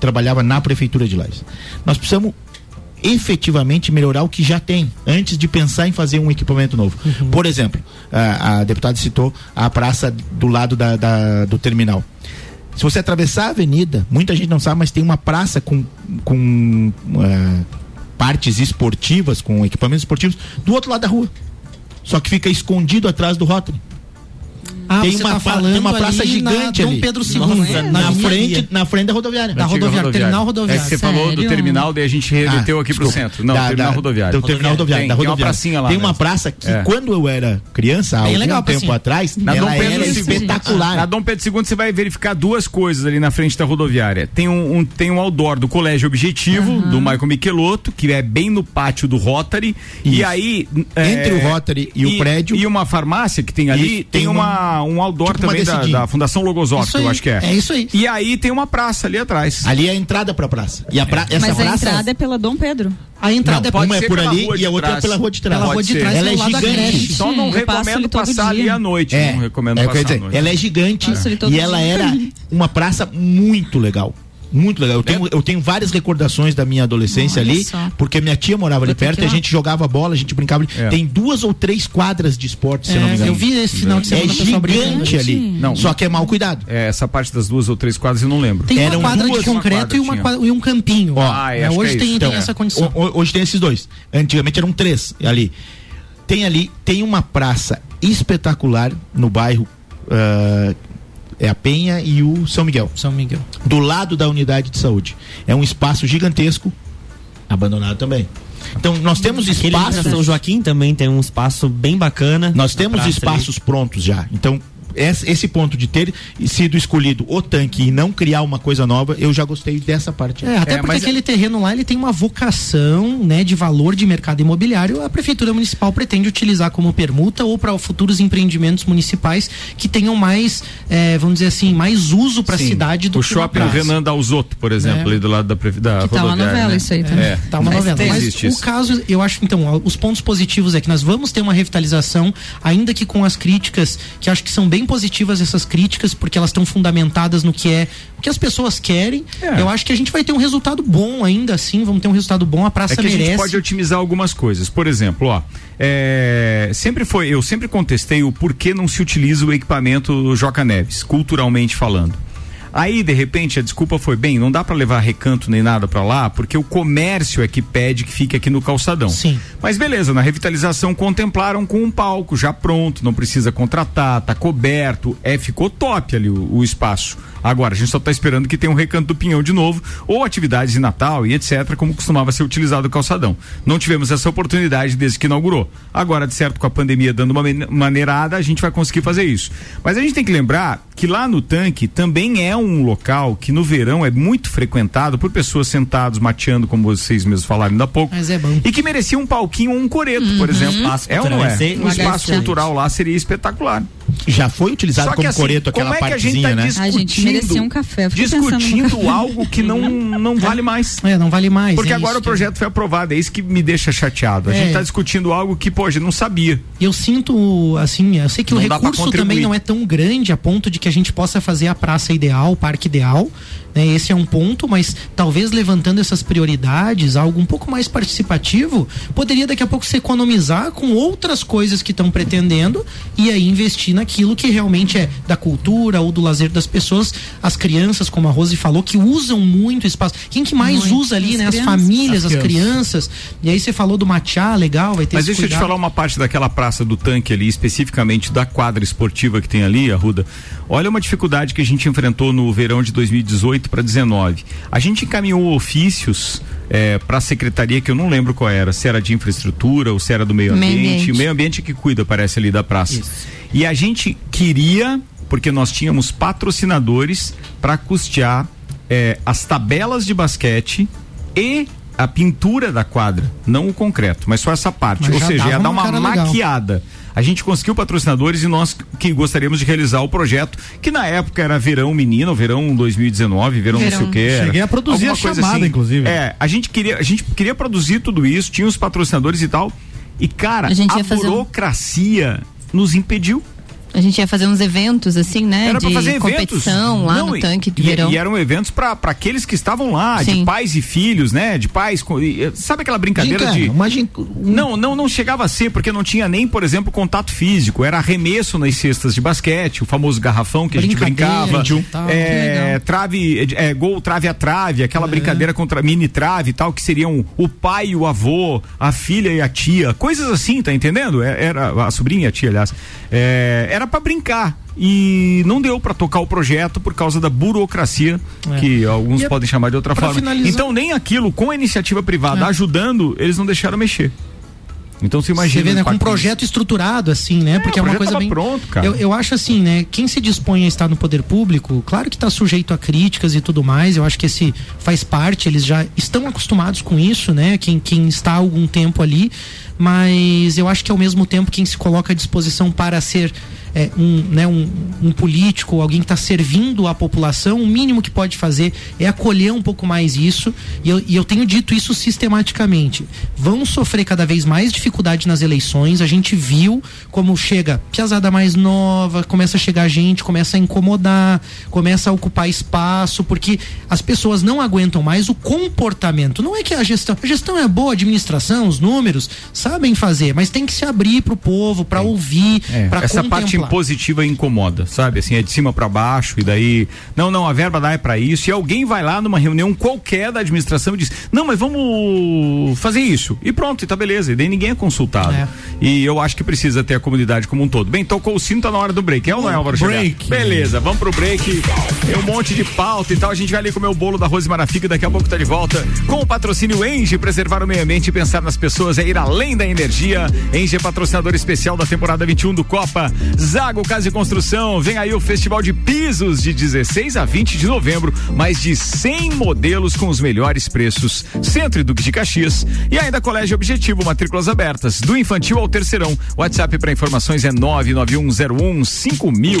trabalhava na prefeitura de Lages. Nós precisamos efetivamente melhorar o que já tem antes de pensar em fazer um equipamento novo. Por exemplo, a, a deputada citou a praça do lado da- da- do terminal. Se você atravessar a avenida, muita gente não sabe, mas tem uma praça com, com eh, partes esportivas, com equipamentos esportivos, do outro lado da rua. Só que fica escondido atrás do rótulo. Ah, tem, uma, tá falando tem uma praça ali na gigante Dom ali. Pedro II, Nossa, né? na, avenida- frente, na frente da rodoviária. Da Antiga rodoviária, terminal É rodoviário. que você falou do Sério? terminal, daí a gente remeteu aqui pro Ah, desculpa. centro. Não, Da- terminal da- rodoviário. Do terminal rodoviário, Tem, da tem uma rodoviária. pracinha lá Tem uma mesmo. praça que É. quando eu era criança, há algum tempo atrás, Na ela Dom Pedro era II. espetacular. Na Dom Pedro II você vai verificar duas coisas ali na frente da rodoviária. Tem um, um- tem um outdoor do Colégio Objetivo, do Michael Michelotto, que é bem no pátio do Rotary. E aí. Entre o Rotary e o prédio. E uma farmácia que tem ali, tem, tem uma, um outdoor tipo uma também da, da Fundação Logosófica, eu acho que é. é isso aí. E aí tem uma praça ali atrás. Ali é a entrada pra praça. E a pra, essa Mas a praça. entrada é pela Dom Pedro. A entrada Não, é uma é por ali e a outra trás. é pela rua de trás. Pela rua de trás, Ela é é gigante. creche. Só não Eu recomendo passar ali à noite. É, não recomendo é passar à dizer. noite. Ela é gigante e ela era uma praça muito legal. Muito legal. Eu tenho, eu tenho várias recordações da minha adolescência Olha ali, só. porque minha tia morava ali perto e a gente jogava bola, a gente brincava. ali. É. Tem duas ou três quadras de esporte, se eu não me É, engano. eu vi esse final de É semana brincando. gigante ali. Não. Só que é mal cuidado. É, essa parte das duas ou três quadras eu não lembro. Tem Eram uma quadra duas, de uma concreto quadra e, uma e um campinho. Ó, Ah, é, É, hoje é tem, isso. tem Então, essa condição. ho- ho- Hoje tem esses dois. Antigamente eram três ali. Tem ali, tem uma praça espetacular no bairro. ah, é a Penha e o São Miguel. São Miguel. Do lado da unidade de saúde. É um espaço gigantesco, abandonado também. Então nós temos espaços. São Joaquim também tem um espaço bem bacana. Nós temos espaços prontos já. Então, esse, esse ponto de ter sido escolhido o tanque e não criar uma coisa nova, eu já gostei dessa parte. É, até É, porque mas- aquele terreno lá ele tem uma vocação, né, de valor de mercado imobiliário. A prefeitura municipal pretende utilizar como permuta ou para futuros empreendimentos municipais que tenham mais, eh, vamos dizer assim, mais uso para a cidade do O que uma shopping. Renan Dalzotto, por exemplo, É. ali do lado da, prefe- da Que tá uma novela né? isso aí também. É. Tá uma Mas novela. tem. Mas Existe o isso. caso, eu acho então, os pontos positivos é que nós vamos ter uma revitalização, ainda que com as críticas, que acho que são bem positivas essas críticas, porque elas estão fundamentadas no que é o que as pessoas querem. É. Eu acho que a gente vai ter um resultado bom ainda assim, vamos ter um resultado bom, a praça É que a merece. gente pode otimizar algumas coisas. Por exemplo, ó, é, sempre foi, eu sempre contestei o porquê não se utiliza o equipamento Joca Neves, culturalmente falando. Aí, de repente, a desculpa foi bem, não dá pra levar recanto nem nada pra lá, porque o comércio é que pede que fique aqui no calçadão. Sim. Mas beleza, na revitalização contemplaram com um palco já pronto, não precisa contratar, tá coberto, é, ficou top ali o, o espaço. Agora, a gente só tá esperando que tenha um recanto do Pinhão de novo, ou atividades de Natal e etc, como costumava ser utilizado o calçadão. Não tivemos essa oportunidade desde que inaugurou. Agora, de certo, com a pandemia dando uma maneirada, a gente vai conseguir fazer isso. Mas a gente tem que lembrar que lá no tanque também é um local que no verão é muito frequentado por pessoas sentadas mateando, como vocês mesmos falaram ainda há pouco. Mas é bom. E que merecia um palquinho ou um coreto, por exemplo. Espaço É ou não é? Um espaço cultural lá seria espetacular. Já foi utilizado Só que como assim, coreto aquela como é que a gente partezinha, tá né? discutindo, A gente merecia um café. Discutindo algo que não, não vale mais. É, não vale mais. Porque é agora o que- projeto foi aprovado, é isso que me deixa chateado. A É. gente está discutindo algo que, pô, a gente não sabia. Eu sinto, assim, eu sei que Não o recurso também não é tão grande a ponto de que a gente possa fazer a praça ideal, o parque ideal. Né? Esse é um ponto, mas talvez levantando essas prioridades, algo um pouco mais participativo, poderia daqui a pouco se economizar com outras coisas que estão pretendendo e aí investir naquilo que realmente é da cultura ou do lazer das pessoas. As crianças, como a Rose falou, que usam muito espaço. Quem que mais Muito. usa ali, As né? As crianças. famílias, as As crianças. E aí você falou do matcha, legal, vai ter Mas esse deixa eu te falar uma parte daquela praça do tanque ali, especificamente da quadra esportiva que tem ali, Arruda. Olha uma dificuldade que a gente enfrentou no verão de 2018 para 19. A gente encaminhou ofícios para a secretaria que eu não lembro qual era, se era de infraestrutura ou se era do meio Meio ambiente. ambiente. O meio ambiente que cuida, parece ali da praça. E a gente queria, porque nós tínhamos patrocinadores para custear eh, as tabelas de basquete e a pintura da quadra, não o concreto, mas só essa parte. Mas Ou seja, ia dar uma cara legal. A gente conseguiu patrocinadores e nós que gostaríamos de realizar o projeto, que na época era Verão Menino, Verão 2019, Verão, não sei Verão. o que. Cheguei a produzir a coisa chamada, inclusive. É, a gente queria, a gente queria produzir tudo isso, tinha os patrocinadores e tal. E cara, A gente a ia fazer um- burocracia nos impediu. A gente ia fazer uns eventos, assim, né? Era de pra fazer competição eventos. lá Não, no e- tanque de e, verão. E eram eventos para aqueles que estavam lá, de Sim. pais e filhos, né? De pais. com- e, sabe aquela brincadeira Gincana, de. uma gin- Não, não, não chegava a ser, porque não tinha nem, por exemplo, contato físico. Era arremesso nas cestas de basquete, o famoso garrafão que a gente brincava. Tal, que É, trave, é, gol trave a trave, aquela brincadeira contra mini trave e tal, que seriam o pai e o avô, a filha e a tia, coisas assim, tá entendendo? É, Era a sobrinha e a tia, aliás. É, era para brincar. E não deu para tocar o projeto por causa da burocracia, É. que alguns E a- podem chamar de outra forma. finalizar- Então, nem aquilo com a iniciativa privada É. ajudando, eles não deixaram mexer. Então você Você imagina. vê, o né, com um projeto estruturado, assim, né? Porque é uma coisa bem. pronto, cara. Eu, eu acho assim, né? Quem se dispõe a estar no poder público, claro que está sujeito a críticas e tudo mais. Eu acho que esse faz parte, eles já estão acostumados com isso, né? Quem, quem está há algum tempo ali. Mas eu acho que ao mesmo tempo quem se coloca à disposição para ser é, um, né, um, um político, alguém que está servindo a população, o mínimo que pode fazer é acolher um pouco mais isso. E eu, e eu tenho dito isso sistematicamente. Vão sofrer cada vez mais dificuldade nas eleições. A gente viu como chega piazada mais nova, começa a chegar gente, começa a incomodar, começa a ocupar espaço, porque as pessoas não aguentam mais o comportamento. Não é que a gestão. A gestão é boa, a administração, os números, sabem fazer, mas tem que se abrir para o povo, para ouvir, É, para essa parte contemplar. Impositiva incomoda, sabe? Assim, é de cima para baixo e daí, não, não, a verba dá é para isso. E alguém vai lá numa reunião qualquer da administração e diz: "Não, mas vamos fazer isso". E pronto, e tá beleza. E daí ninguém é consultado. É. E eu acho que precisa ter a comunidade como um todo. Bem, tocou o sino, tá na hora do break. É ou não é, Álvaro? Break. Beleza, vamos pro break. Tem um monte de pauta e tal. A gente vai ali comer o bolo da Rose Marafica e daqui a pouco tá de volta com o patrocínio Enge, preservar o meio ambiente e pensar nas pessoas é ir além da energia. Enge é patrocinador especial da temporada 21 do Copa. Zago Casa e Construção, vem aí o Festival de Pisos de 16 a 20 de novembro, mais de 100 modelos com os melhores preços. Centro e Duque de Caxias e ainda Colégio Objetivo, matrículas abertas, do infantil ao terceirão. WhatsApp para informações é 99101 5000.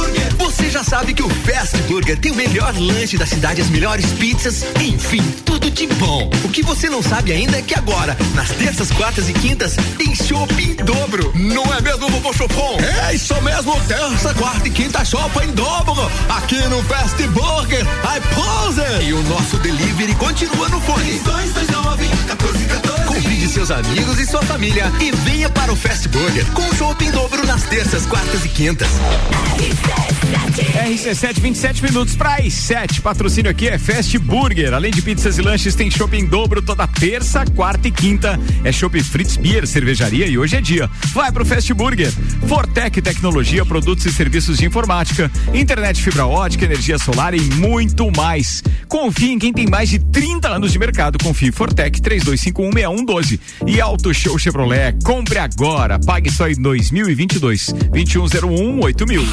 Você já sabe que o Fast Burger tem o melhor lanche da cidade, as melhores pizzas, enfim, tudo de bom. O que você não sabe ainda é que agora, nas terças, quartas e quintas, tem chopp em dobro. Não é mesmo, vovô Chopon? É isso mesmo, terça, quarta e quinta chopp em dobro. Aqui no Fast Burger, I pose. E o nosso delivery continua no fone. 229 1414. Convide seus amigos e sua família e venha para o Fast Burger com chopp em dobro nas terças, quartas e quintas. RC7, 27 minutos para as 7. Patrocínio aqui é Fast Burger. Além de pizzas e lanches, tem shopping dobro toda terça, quarta e quinta. É shopping Fritz Beer, cervejaria e hoje é dia. Vai pro Fast Burger. Fortec Tecnologia, produtos e serviços de informática, internet fibra ótica, energia solar e muito mais. Confie em quem tem mais de 30 anos de mercado. Confie Fortec 32516112. E Auto Show Chevrolet. Compre agora. Pague só em 2022. 2101 8000.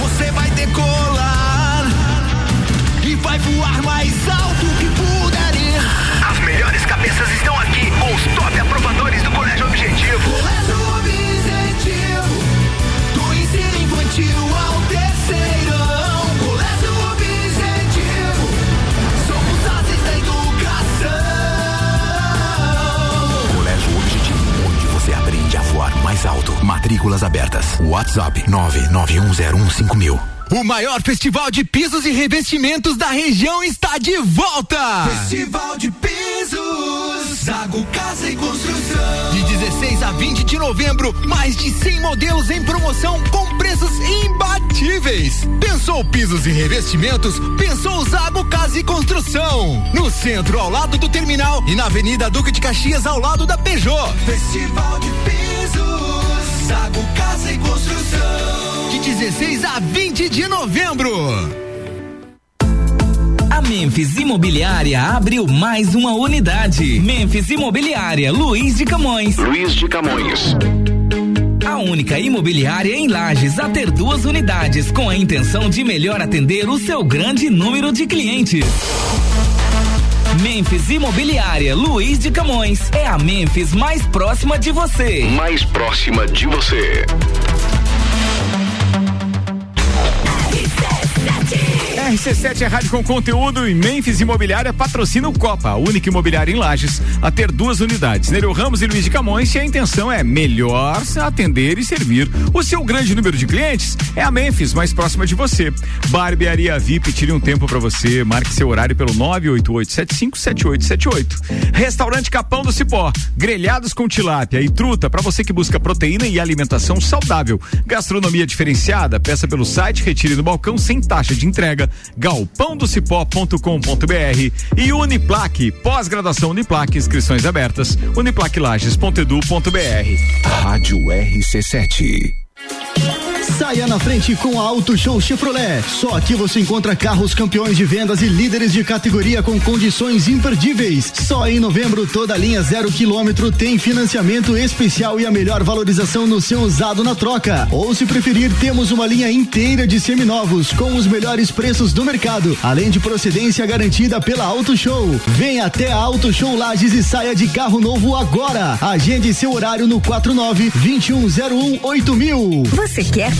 Você vai decolar e vai voar mais mais alto. Matrículas abertas. WhatsApp 991015000. O maior festival de pisos e revestimentos da região está de volta! Festival de Pisos, Zago Casa e Construção. De 16 a 20 de novembro, mais de 100 modelos em promoção com preços imbatíveis. Pensou pisos e revestimentos? Pensou Zago Casa e Construção. No centro, ao lado do terminal e na Avenida Duque de Caxias, ao lado da Peugeot. Festival de Pisos, Zago Casa e Construção. De 16 a 20 de novembro. A Memphis Imobiliária abriu mais uma unidade. Memphis Imobiliária, Luiz de Camões. Luiz de Camões. A única imobiliária em Lages a ter duas unidades com a intenção de melhor atender o seu grande número de clientes. Memphis Imobiliária Luiz de Camões é a Memphis mais próxima de você. Mais próxima de você. RC7 é rádio com conteúdo e Memphis Imobiliária patrocina o Copa, a única imobiliária em Lages a ter duas unidades, Nereu Ramos e Luiz de Camões, e a intenção é melhor atender e servir o seu grande número de clientes. É a Memphis, mais próxima de você. Barbearia VIP, tire um tempo para você, marque seu horário pelo 988757878. Restaurante Capão do Cipó, grelhados com tilápia e truta para você que busca proteína e alimentação saudável. Gastronomia diferenciada, peça pelo site, retire no balcão sem taxa de entrega galpãodocipó.com.br e Uniplaque, pós-graduação Uniplaque, inscrições abertas, uniplaquelages.edu.br. Rádio RC7. Saia na frente com a Auto Show Chevrolet. Só aqui você encontra carros campeões de vendas e líderes de categoria com condições imperdíveis. Só em novembro toda linha zero quilômetro tem financiamento especial e a melhor valorização no seu usado na troca. Ou se preferir, temos uma linha inteira de seminovos com os melhores preços do mercado, além de procedência garantida pela Auto Show. Venha até a Auto Show Lages e saia de carro novo agora. Agende seu horário no 49 2101 8000. Você quer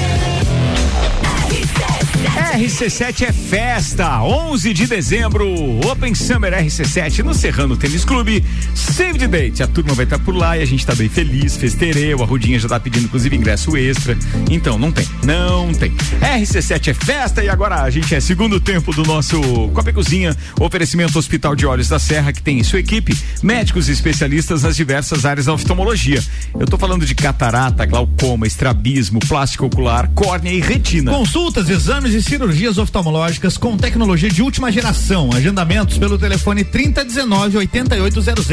RC7 é festa, 11 de dezembro, Open Summer RC7 no Serrano Tênis Clube, Save the Date, a turma vai estar por lá e a gente tá bem feliz, festereu, a Rudinha já tá pedindo inclusive ingresso extra, então não tem, não tem. RC7 é festa e agora a gente é segundo tempo do nosso Copa Cozinha, oferecimento Hospital de Olhos da Serra que tem em sua equipe médicos e especialistas nas diversas áreas da oftalmologia. Eu tô falando de catarata, glaucoma, estrabismo, plástico ocular, córnea e retina. Consultas, exames e cirurgias oftalmológicas com tecnologia de última geração. Agendamentos pelo telefone 3019 8800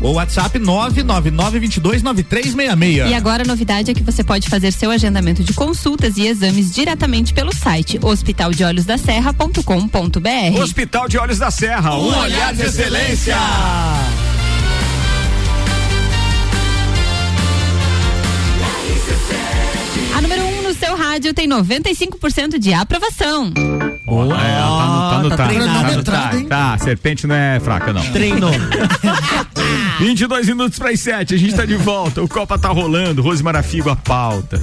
ou WhatsApp 999 22 9366. E agora a novidade é que você pode fazer seu agendamento de consultas e exames diretamente pelo site hospitaldeolhosdaserra.com.br. Hospital de Olhos da Serra, um, olhar de excelência. Número 1 um no seu rádio tem 95% de aprovação. Boa. É, ela tá no, tá no, tá tá, treinado, tá, tá, tá, serpente não é fraca, não. Treinou. 22 minutos para as 7, a gente tá de volta. O Copa tá rolando, Rose Marafigo a pauta.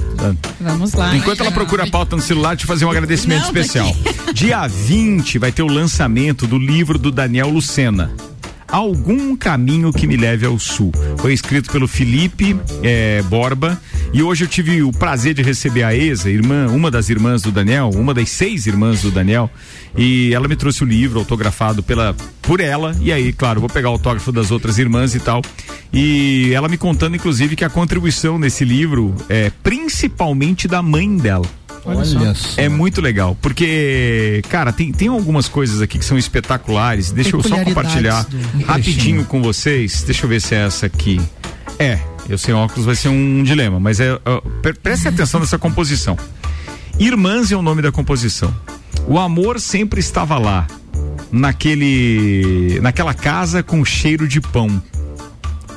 Vamos lá. Enquanto ela procura a pauta no celular, deixa eu fazer um agradecimento Não, tá especial. Dia 20 vai ter o lançamento do livro do Daniel Lucena. Algum caminho que me leve ao sul. Foi escrito pelo Felipe eh, Borba e hoje eu tive o prazer de receber a Eza, irmã, uma das irmãs do Daniel, uma das seis irmãs do Daniel, e ela me trouxe o livro autografado pela por ela e aí, claro, vou pegar o autógrafo das outras irmãs e tal. E ela me contando inclusive que a contribuição nesse livro é principalmente da mãe dela. Olha só. É muito legal, porque, cara, tem, tem algumas coisas aqui que são espetaculares. Deixa eu só compartilhar do- rapidinho com vocês. Deixa eu ver se é essa aqui. É, eu sem óculos vai ser um dilema, mas é. pre- preste atenção nessa composição. Irmãs é o nome da composição. O amor sempre estava lá, naquele, naquela casa com cheiro de pão.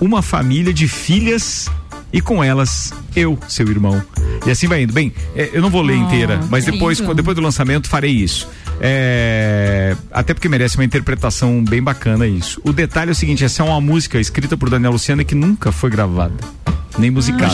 Uma família de filhas e com elas eu, seu irmão. E assim vai indo. Bem, é, eu não vou ler Oh, inteira, mas depois, lindo. depois do lançamento farei isso. É, até porque merece uma interpretação bem bacana isso. O detalhe é o seguinte: essa é uma música escrita por Daniel Luciano que nunca foi gravada, nem musicada.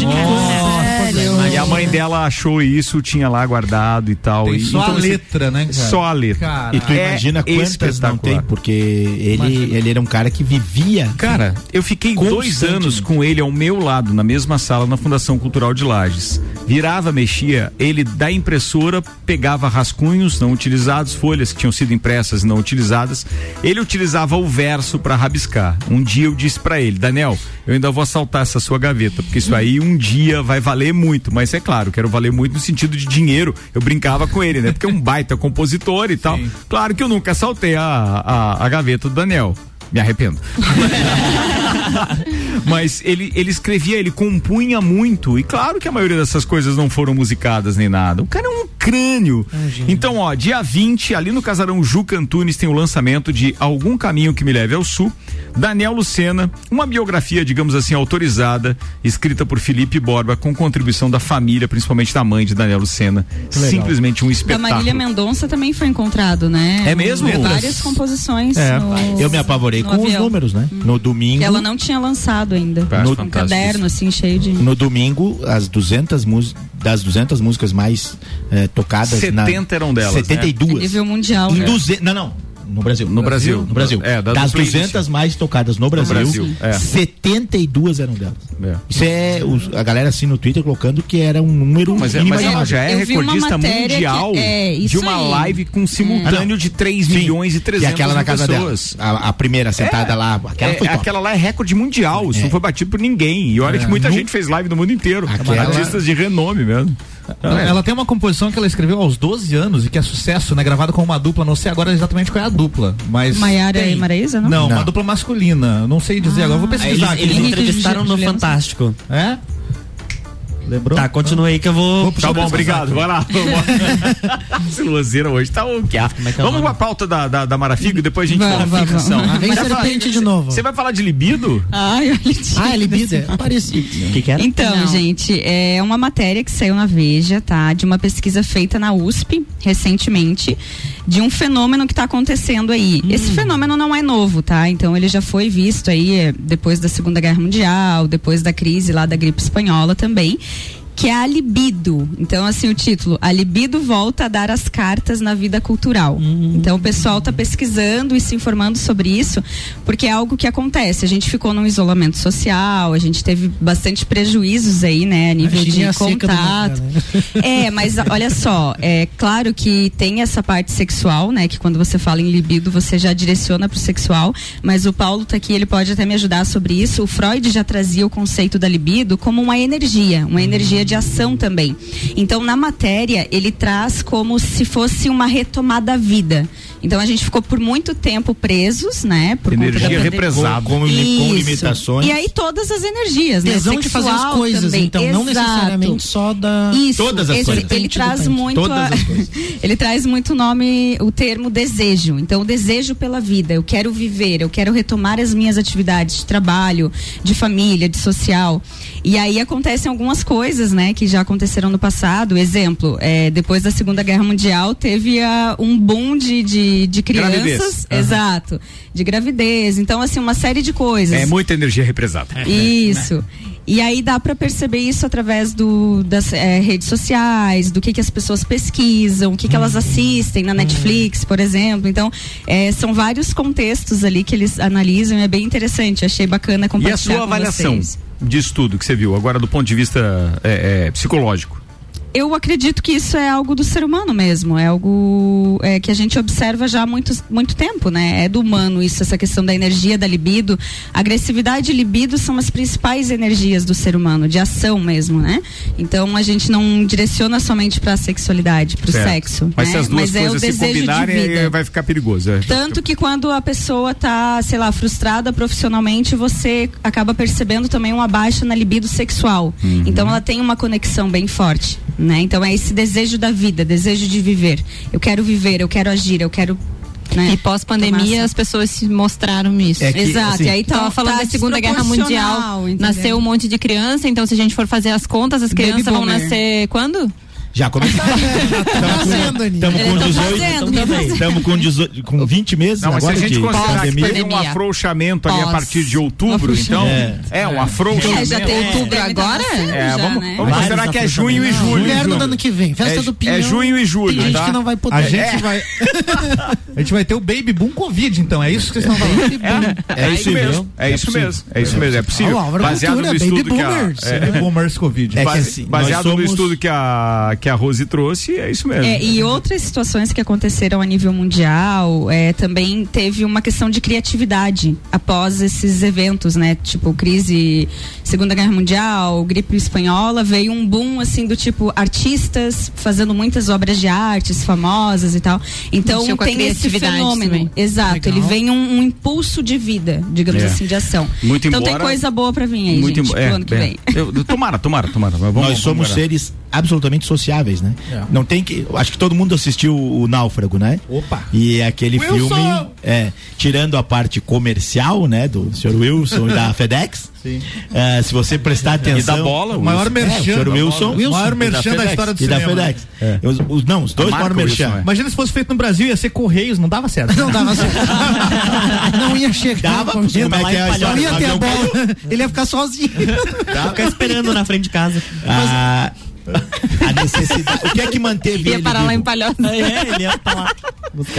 E a mãe dela achou isso, tinha lá guardado e tal. Tem e, só a assim, letra, né, cara? Só a letra. Cara, E tu É imagina quantas não tem, porque ele, ele era um cara que vivia. Cara, eu fiquei dois anos com ele ao meu lado, na mesma sala, na Fundação Cultural de Lages. Virava, mexia, ele da impressora pegava rascunhos não utilizados, folhas que tinham sido impressas e não utilizadas. Ele utilizava o verso para rabiscar. Um dia eu disse para ele, Daniel, eu ainda vou assaltar essa sua gaveta, porque isso aí um dia vai valer muito. Mas é claro, quero valer muito no sentido de dinheiro. Eu brincava com ele, né? Porque é um baita compositor e tal. Claro que eu nunca assaltei a, a, a gaveta do Daniel. Me arrependo. Mas ele, ele escrevia, ele compunha muito. E claro que a maioria dessas coisas não foram musicadas nem nada. O cara é um crânio. Então, ó, dia 20, ali no Casarão Juca Antunes, tem o lançamento de Algum Caminho que Me Leve ao Sul. Daniel Lucena, uma biografia, digamos assim, autorizada, escrita por Felipe Borba, com contribuição da família, principalmente da mãe de Daniel Lucena. legal. Simplesmente um Da espetáculo. Marília Mendonça também foi encontrado, né? É mesmo? Várias composições. É, no- eu me apavorei no com os avião. números, né? No domingo. Ela não tinha lançado ainda. Acho Um caderno, assim, cheio de. No domingo, as 200 músicas, das 200 músicas mais eh, tocadas. 70 eram delas, né? 72. Nível mundial. Em né? 200, não, não. No Brasil. No Brasil. No Brasil. É, da- das do playlist. 200 mais tocadas no Brasil, Brasil, é. 72 eram delas. É. Isso é os- a galera assim no Twitter colocando que era um número Mas, é, mas ela já é recordista mundial que- é, de uma aí. live com simultâneo de 3 Sim. milhões e 300 E aquela na casa pessoas. dela. A, a primeira sentada É. lá, aquela É, foi top. aquela lá é recorde mundial, isso É. não foi batido por ninguém. E olha É, que muita nu- gente fez live no mundo inteiro. Aquela- Artistas de renome mesmo. Ela, ela tem uma composição que ela escreveu aos 12 anos e que é sucesso, né? Gravada com uma dupla, não sei agora exatamente qual é a dupla, mas. Maiara tem. e Maraísa, não? Não, Não. uma dupla masculina. Não sei dizer agora, vou pesquisar eles, aqui. eles entrevistaram no. Fantástico. É? Lembrou? Tá, continua aí que eu vou. Tá bom, obrigado. Vai lá. Vamos. Esse luzeiro hoje tá o que? é que é o Vamos nome? pra pauta da, da, da Marafigo e depois a gente Vamos, fala vamos, fixação. vamos. Ah, vem vai serpente falar- de novo. Você vai falar de libido? Ai, olha Ah, é libido, é parecido. O que, que era? Então, Não. gente, é uma matéria que saiu na Veja, tá? De uma pesquisa feita na USP recentemente, de um fenômeno que está acontecendo aí. Esse fenômeno não é novo, tá? Então ele já foi visto aí é, depois da Segunda Guerra Mundial, depois da crise lá da gripe espanhola também. Que é a libido. Então, assim, o título: A libido volta a dar as cartas na vida cultural. Então, o pessoal está pesquisando e se informando sobre isso, porque é algo que acontece. A gente ficou num isolamento social, a gente teve bastante prejuízos aí, né, a nível de a do contato. né? É, mas olha só, é claro que tem essa parte sexual, né? Que quando você fala em libido, você já direciona pro sexual, mas o Paulo tá aqui, ele pode até me ajudar sobre isso. O Freud já trazia o conceito da libido como uma energia, uma energia de ação também. Então, na matéria, ele traz como se fosse uma retomada à vida. Então, a gente ficou por muito tempo presos, né? Por conta da Energia represada. Com, com Isso. limitações. E aí todas as energias, né? Tesão de fazer as coisas, também. então, não Exato. necessariamente só da. Isso, Todas as esse- coisas. ele traz muito Todas a- as coisas. ele traz muito o nome, o termo desejo. Então, o desejo pela vida. Eu quero viver, eu quero retomar as minhas atividades de trabalho, de família, de social. E aí acontecem algumas coisas, né, que já aconteceram no passado. Exemplo, é, depois da Segunda Guerra Mundial teve ah, um boom de, de, de crianças. Gravidez. Exato. De gravidez. Então, assim, uma série de coisas. É muita energia represada. Isso. E aí dá para perceber isso através do, das eh, redes sociais, do que, que as pessoas pesquisam, o que, que elas assistem na Netflix, por exemplo. Então, eh, são vários contextos ali que eles analisam e é bem interessante. Achei bacana E compartilhar a sua avaliação vocês. disso tudo que você viu, agora do ponto de vista é, é, psicológico? Eu acredito que isso é algo do ser humano mesmo, é algo é, que a gente observa já há muito, muito tempo, né? É do humano isso, essa questão da energia, da libido. Agressividade e libido são as principais energias do ser humano, de ação mesmo, né? Então a gente não direciona somente para a sexualidade, para o sexo. Mas né? se as duas Mas é o coisas se desejo de combinarem, vida. vai ficar perigoso. é. Tanto que quando a pessoa tá, sei lá, frustrada profissionalmente, você acaba percebendo também uma baixa na libido sexual. Uhum. Então ela tem uma conexão bem forte, né? Então é esse desejo da vida, desejo de viver. Eu quero viver, eu quero agir, eu quero né, E pós-pandemia as pessoas se mostraram isso. É que, Exato, assim, e aí tá, Tava falando tá da Segunda Guerra Mundial, entendeu? nasceu um monte de criança, então se a gente for fazer as contas, as crianças vão nascer quando? Já fazendo, Aninha. Estamos com tá 18. fazendo, tá fazendo. Estamos com 18, com 20 meses Não, mas se a agora gente de considerar que teve um afrouxamento ali a partir de outubro, então. É. É, um afrouxamento. É, já tem outubro Deve tá agora? É, já, vamos, né? vamos considerar que é junho e julho. Inverno do ano que vem, festa É- do Pinhão. é junho e julho, Tem gente tá? que não vai poder. A gente É. vai. a gente vai ter o Baby Boom Covid, então. É isso que vocês estão falando. É, é isso mesmo. É É isso mesmo. É isso mesmo. É possível. Baseado no estudo que a. Boomers. é, Baby Boomers Covid. É baseado no estudo que a, que a Rose trouxe, é isso mesmo. É, e outras situações que aconteceram a nível mundial, é, também teve uma questão de criatividade após esses eventos, né? Tipo, crise, Segunda Guerra Mundial, gripe espanhola, veio um boom, assim, do tipo, artistas fazendo muitas obras de artes famosas e tal. Então, Mexeu tem esse fenômeno. também. Exato, Legal. ele vem um, um impulso de vida, digamos É. assim, de ação. Muito então embora- tem coisa boa pra vir aí, Muito gente, embo- pro é, ano que é. vem. Eu- tomara, tomara, tomara. Vamos, Nós somos vamos seres absolutamente né? Não tem que. Acho que todo mundo assistiu o Náufrago, né? Opa! E aquele Wilson! filme, é, tirando a parte comercial, né, do Sr. Wilson e da FedEx. Sim. é, se você prestar atenção. E da bola, O maior é, merchan. o Sr. da Wilson. O maior e da merchan da FedEx, história do e da cinema. FedEx. Os- os- não, os dois marca maior Wilson, merchan. é. Imagina se fosse feito no Brasil, ia ser Correios, não dava certo. Não dava certo. não ia chegar. Dava, com como é que é a Não história? ia ter a bola. Ele ia ficar sozinho. Ficar esperando na frente de casa. Ah, A necessidade. O que é que manteve Ia ele parar lá em? Palhoça. É, ele ia falar.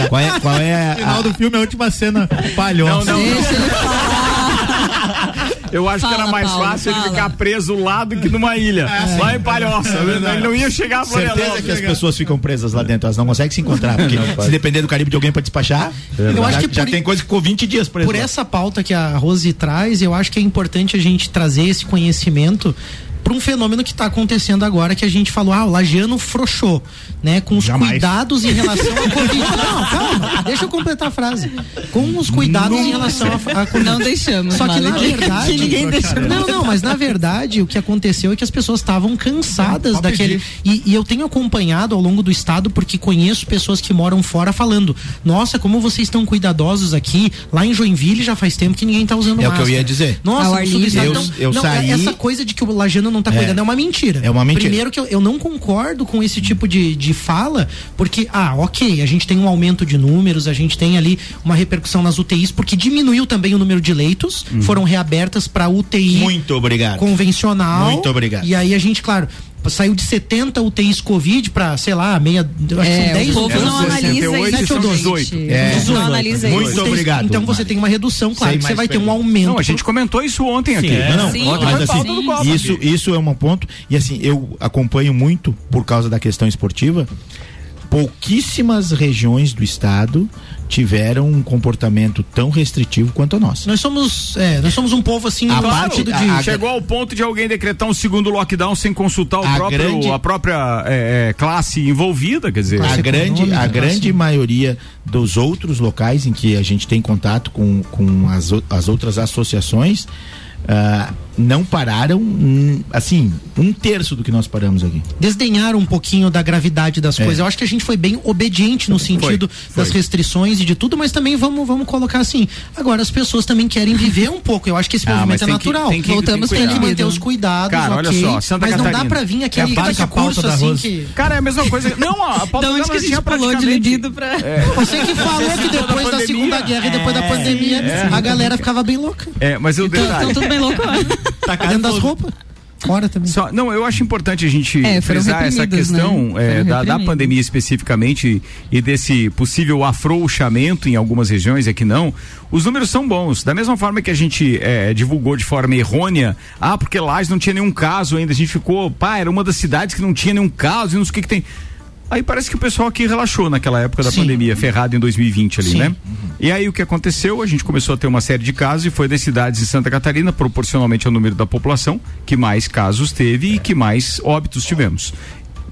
Qual é, qual é Final a, do filme, a última cena, palhoça. Não, não. Deixa ele falar. Eu acho que Fala, era mais Paulo, fácil ele fala. ficar preso lá do que numa ilha. lá em Palhoça. ele não ia chegar a certeza Florianópolis. que as pessoas ficam presas lá dentro, elas não conseguem se encontrar. Porque se depender do Caribe de alguém pra despachar, Eu acho já, que já por- tem coisa que ficou 20 dias preso. Por lá. essa pauta que a Rose traz, eu acho que é importante a gente trazer esse conhecimento para um fenômeno que está acontecendo agora, que a gente falou, ah, o Lagiano frouxou, né? Com os Jamais. cuidados em relação à Covid. Não, calma, deixa eu completar a frase. Com os cuidados em relação à Covid. Não deixamos. Só que na verdade. que ninguém deixou. Não, não, mas na verdade o que aconteceu é que as pessoas estavam cansadas daquele. E, e eu tenho acompanhado ao longo do estado, porque conheço pessoas que moram fora falando: Nossa, como vocês estão cuidadosos aqui. Lá em Joinville já faz tempo que ninguém tá usando É o que eu máscara. ia dizer. Nossa, Eu- eu não, saí- Essa coisa de que o Não tá É. cuidando é uma mentira. É uma mentira. Primeiro que eu, eu não concordo com esse tipo de, de fala, porque, ah, ok, a gente tem um aumento de números, a gente tem ali uma repercussão nas UTIs, porque diminuiu também o número de leitos, foram reabertas para UTI Uhum. Muito obrigado. convencional. Muito obrigado. E aí a gente, claro, saiu de 70 UTIs Covid para, sei lá, meia. Acho que É, são 10 o povo não analisa 68 isso, e são gente. 18. É. Não analisa Muito isso. obrigado, Então você tem uma redução, claro, que você vai ter um aumento. Não, a gente comentou isso ontem aqui. Não, não, Sim, ontem mas foi assim, pauta do Copa. isso, isso é um ponto. E assim, eu acompanho muito por causa da questão esportiva. Pouquíssimas regiões do estado tiveram um comportamento tão restritivo quanto a nossa. Nós somos, é, nós somos um povo assim, A parte- de. a- a- Chegou ao ponto de alguém decretar um segundo lockdown sem consultar o A próprio, grande- a própria é, é, classe envolvida, quer dizer. A grande, a grande maioria dos outros locais em que a gente tem contato com, com as, as outras associações ah, não pararam, assim, um terço do que nós paramos aqui. desdenharam um pouquinho da gravidade das É. coisas. Eu acho que a gente foi bem obediente no sentido foi. das restrições e de tudo, mas também vamos, vamos colocar assim. Agora as pessoas também querem viver um pouco. Eu acho que esse Ah, movimento é tem que- natural. tem que- Voltamos tem que Tem que cuidar. manter os cuidados, Cara, olha ok, só, Santa mas não dá Catarina. pra vir aquele É a pauta da assim que... Cara, é a mesma coisa. Não, a Paulo Da onde que a gente de Libido pra. Você que falou que depois da. Segunda Guerra e depois da pandemia, a galera ficava bem louca. É, mas o Então, detalhe. então tudo bem louco. Tá dentro das roupas. Fora também. Só, não, eu acho importante a gente É, frisar essa reprimidos, questão né? é, da, da pandemia especificamente e desse possível afrouxamento em algumas regiões, é que não. Os números são bons. Da mesma forma que a gente é, divulgou de forma errônea, ah, porque lá não tinha nenhum caso ainda, a gente ficou, pá, era uma das cidades que não tinha nenhum caso e não sei o que, que tem. Aí parece que o pessoal aqui relaxou naquela época da Sim. pandemia, ferrado em 2020 ali, Sim. né? E aí o que aconteceu? A gente começou a ter uma série de casos e foi das cidades de Santa Catarina, proporcionalmente ao número da população, que mais casos teve e que mais óbitos tivemos.